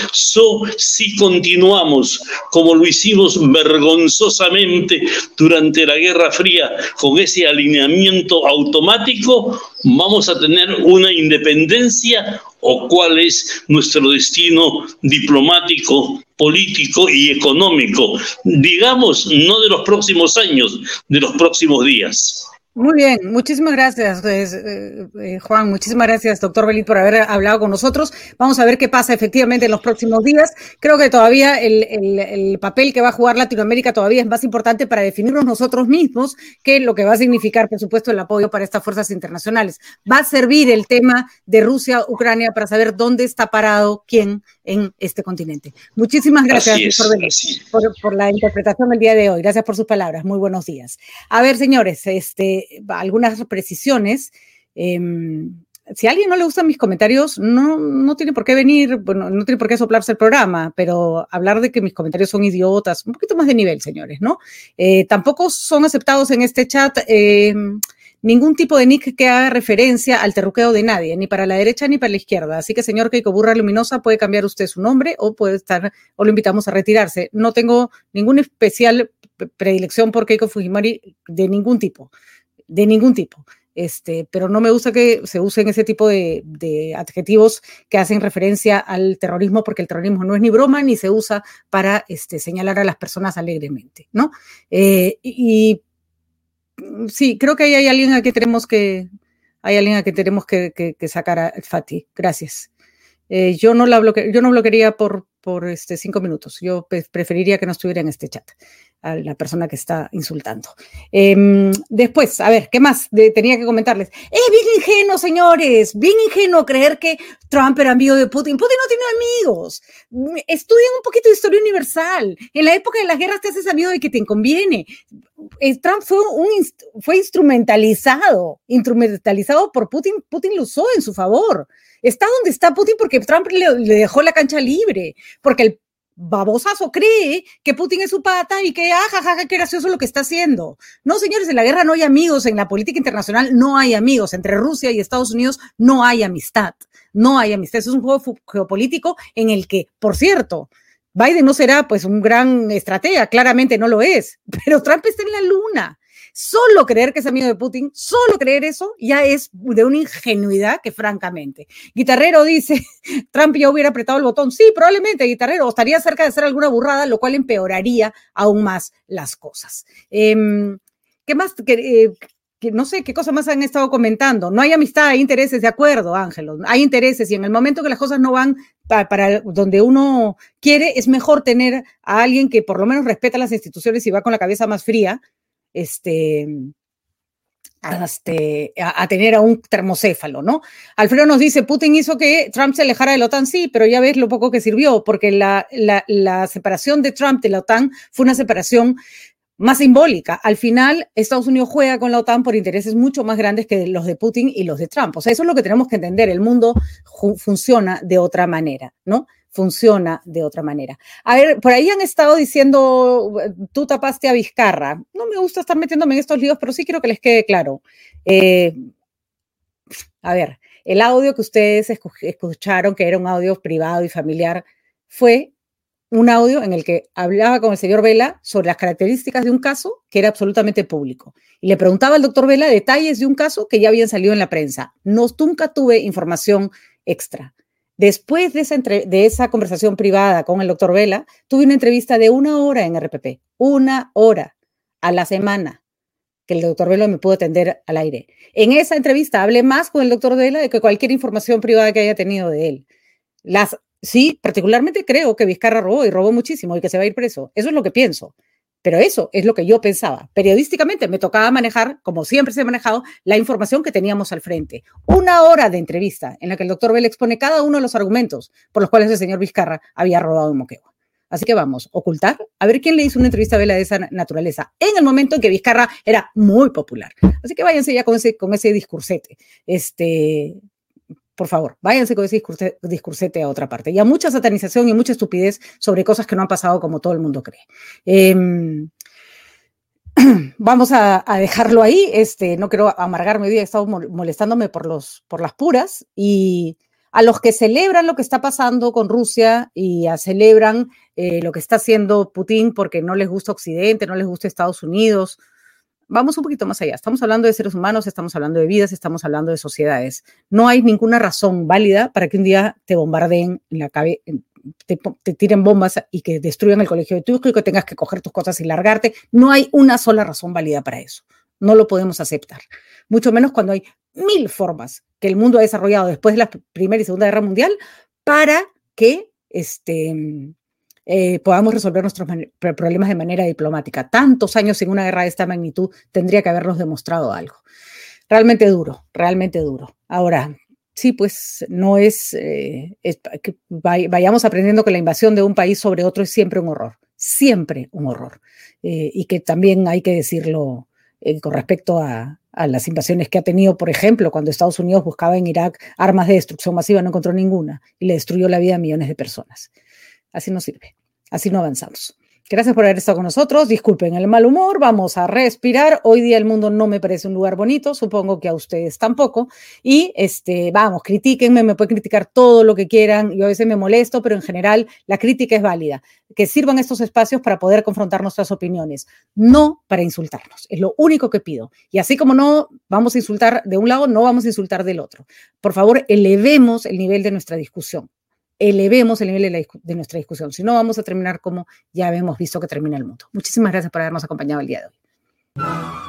Si continuamos como lo hicimos vergonzosamente durante la Guerra Fría con ese alineamiento automático, vamos a tener una independencia o cuál es nuestro destino diplomático, político y económico, digamos, no de los próximos años, de los próximos días. Muy bien, muchísimas gracias, pues, eh, eh, Juan. Muchísimas gracias, doctor Belit, por haber hablado con nosotros. Vamos a ver qué pasa efectivamente en los próximos días. Creo que todavía el, el, papel que va a jugar Latinoamérica todavía es más importante para definirnos nosotros mismos que lo que va a significar, por supuesto, el apoyo para estas fuerzas internacionales. Va a servir el tema de Rusia-Ucrania para saber dónde está parado quién en este continente. Muchísimas gracias por, por, la interpretación del día de hoy. Gracias por sus palabras. Muy buenos días. A ver, señores, este, algunas precisiones. Em, si a alguien no le gustan mis comentarios, no, no tiene por qué venir, bueno, no tiene por qué soplarse el programa, pero hablar de que mis comentarios son idiotas, un poquito más de nivel, señores, ¿no? Eh, tampoco son aceptados en este chat eh, ningún tipo de nick que haga referencia al terruqueo de nadie, ni para la derecha ni para la izquierda. Así que, señor Keiko Burra Luminosa, puede cambiar usted su nombre o puede estar, o lo invitamos a retirarse. No tengo ninguna especial predilección por Keiko Fujimori de ningún tipo, de ningún tipo. Este, pero no me gusta que se usen ese tipo de, adjetivos que hacen referencia al terrorismo, porque el terrorismo no es ni broma ni se usa para este, señalar a las personas alegremente, ¿no? Eh, y, sí, creo que ahí hay alguien a que tenemos que, hay alguien a que tenemos que, sacar a Fati. Gracias. Eh, yo no la bloque, yo no bloquearía por, por este cinco minutos. Yo preferiría que no estuviera en este chat a la persona que está insultando. Em, después, a ver, ¿qué más tenía que comentarles? Es bien ingenuo, señores, bien ingenuo creer que Trump era amigo de Putin. Putin no tiene amigos. Estudien un poquito de historia universal. En la época de las guerras te haces amigo de que te conviene. Eh, Trump fue, un, fue instrumentalizado, instrumentalizado por Putin. Putin lo usó en su favor. Está donde está Putin porque Trump le, dejó la cancha libre, porque el babosazo cree que Putin es su pata y que, ah, jajaja, qué gracioso lo que está haciendo. No, señores, en la guerra no hay amigos, en la política internacional no hay amigos, entre Rusia y Estados Unidos no hay amistad, no hay amistad. Eso es un juego geopolítico en el que, por cierto, Biden no será pues un gran estratega, claramente no lo es, (laughs) pero Trump está en la luna. Solo creer que es amigo de Putin, solo creer eso, ya es de una ingenuidad que francamente. Guitarrero dice, (laughs) Trump ya hubiera apretado el botón. Sí, probablemente, Guitarrero, estaría cerca de hacer alguna burrada, lo cual empeoraría aún más las cosas. Em, ¿Qué más? Eh, que, no sé qué cosas más han estado comentando. No hay amistad, hay intereses, de acuerdo, Ángelo. Hay intereses y en el momento que las cosas no van para, donde uno quiere, es mejor tener a alguien que por lo menos respeta las instituciones y va con la cabeza más fría este, este, a, tener a un termocéfalo, ¿no? Alfredo nos dice, Putin hizo que Trump se alejara de la OTAN, sí, pero ya ves lo poco que sirvió, porque la, la, separación de Trump de la OTAN fue una separación más simbólica. Al final, Estados Unidos juega con la OTAN por intereses mucho más grandes que los de Putin y los de Trump. O sea, eso es lo que tenemos que entender. El mundo funciona de otra manera, ¿no? Funciona de otra manera. A ver, por ahí han estado diciendo, tú tapaste a Vizcarra. No me gusta estar metiéndome en estos líos, pero sí quiero que les quede claro. Eh, a ver, el audio que ustedes escucharon, que era un audio privado y familiar, fue un audio en el que hablaba con el señor Vela sobre las características de un caso que era absolutamente público. Y le preguntaba al doctor Vela detalles de un caso que ya habían salido en la prensa. No, nunca tuve información extra. Después de esa, conversación privada con el doctor Vela, tuve una entrevista de una hora en RPP, una hora a la semana que el doctor Vela me pudo atender al aire. En esa entrevista hablé más con el doctor Vela de que cualquier información privada que haya tenido de él. Las, sí, particularmente creo que Vizcarra robó y robó muchísimo y que se va a ir preso. Eso es lo que pienso. Pero eso es lo que yo pensaba. Periodísticamente me tocaba manejar, como siempre se ha manejado, la información que teníamos al frente. Una hora de entrevista en la que el doctor Vela expone cada uno de los argumentos por los cuales el señor Vizcarra había robado un moqueo. Así que vamos, ocultar, a ver quién le hizo una entrevista a Vela de esa naturaleza, en el momento en que Vizcarra era muy popular. Así que váyanse ya con ese, con ese discursete. Este, por favor, váyanse con ese discursete a otra parte. Y a mucha satanización y mucha estupidez sobre cosas que no han pasado como todo el mundo cree. Em, (clears throat) vamos a, dejarlo ahí. Este, no quiero amargarme hoy he estado molestándome por, los, por las puras. Y a los que celebran lo que está pasando con Rusia y a celebran eh, lo que está haciendo Putin porque no les gusta Occidente, no les gusta Estados Unidos, vamos un poquito más allá. Estamos hablando de seres humanos, estamos hablando de vidas, estamos hablando de sociedades. No hay ninguna razón válida para que un día te bombardeen en la cabeza. Te, tiren bombas y que destruyan el colegio de tu hijo y que tengas que coger tus cosas y largarte. No hay una sola razón válida para eso. No lo podemos aceptar. Mucho menos cuando hay mil formas que el mundo ha desarrollado después de la Primera y Segunda Guerra Mundial para que este, eh, podamos resolver nuestros problemas de manera diplomática. Tantos años sin una guerra de esta magnitud tendría que habernos demostrado algo. Realmente duro, realmente duro. Ahora, sí, pues no es, eh, que vayamos aprendiendo que la invasión de un país sobre otro es siempre un horror, siempre un horror. Eh, y que también hay que decirlo eh, con respecto a, a, las invasiones que ha tenido, por ejemplo, cuando Estados Unidos buscaba en Irak armas de destrucción masiva, no encontró ninguna y le destruyó la vida a millones de personas. Así no sirve, así no avanzamos. Gracias por haber estado con nosotros. Disculpen el mal humor, vamos a respirar. Hoy día el mundo no me parece un lugar bonito, supongo que a ustedes tampoco. Y este, vamos, critíquenme, me pueden criticar todo lo que quieran. Yo a veces me molesto, pero en general la crítica es válida. Que sirvan estos espacios para poder confrontar nuestras opiniones, no para insultarnos. Es lo único que pido. Y así como no vamos a insultar de un lado, no vamos a insultar del otro. Por favor, elevemos el nivel de nuestra discusión elevemos el nivel de, nuestra discusión. Si no, vamos a terminar como ya hemos visto que termina el mundo. Muchísimas gracias por habernos acompañado el día de hoy.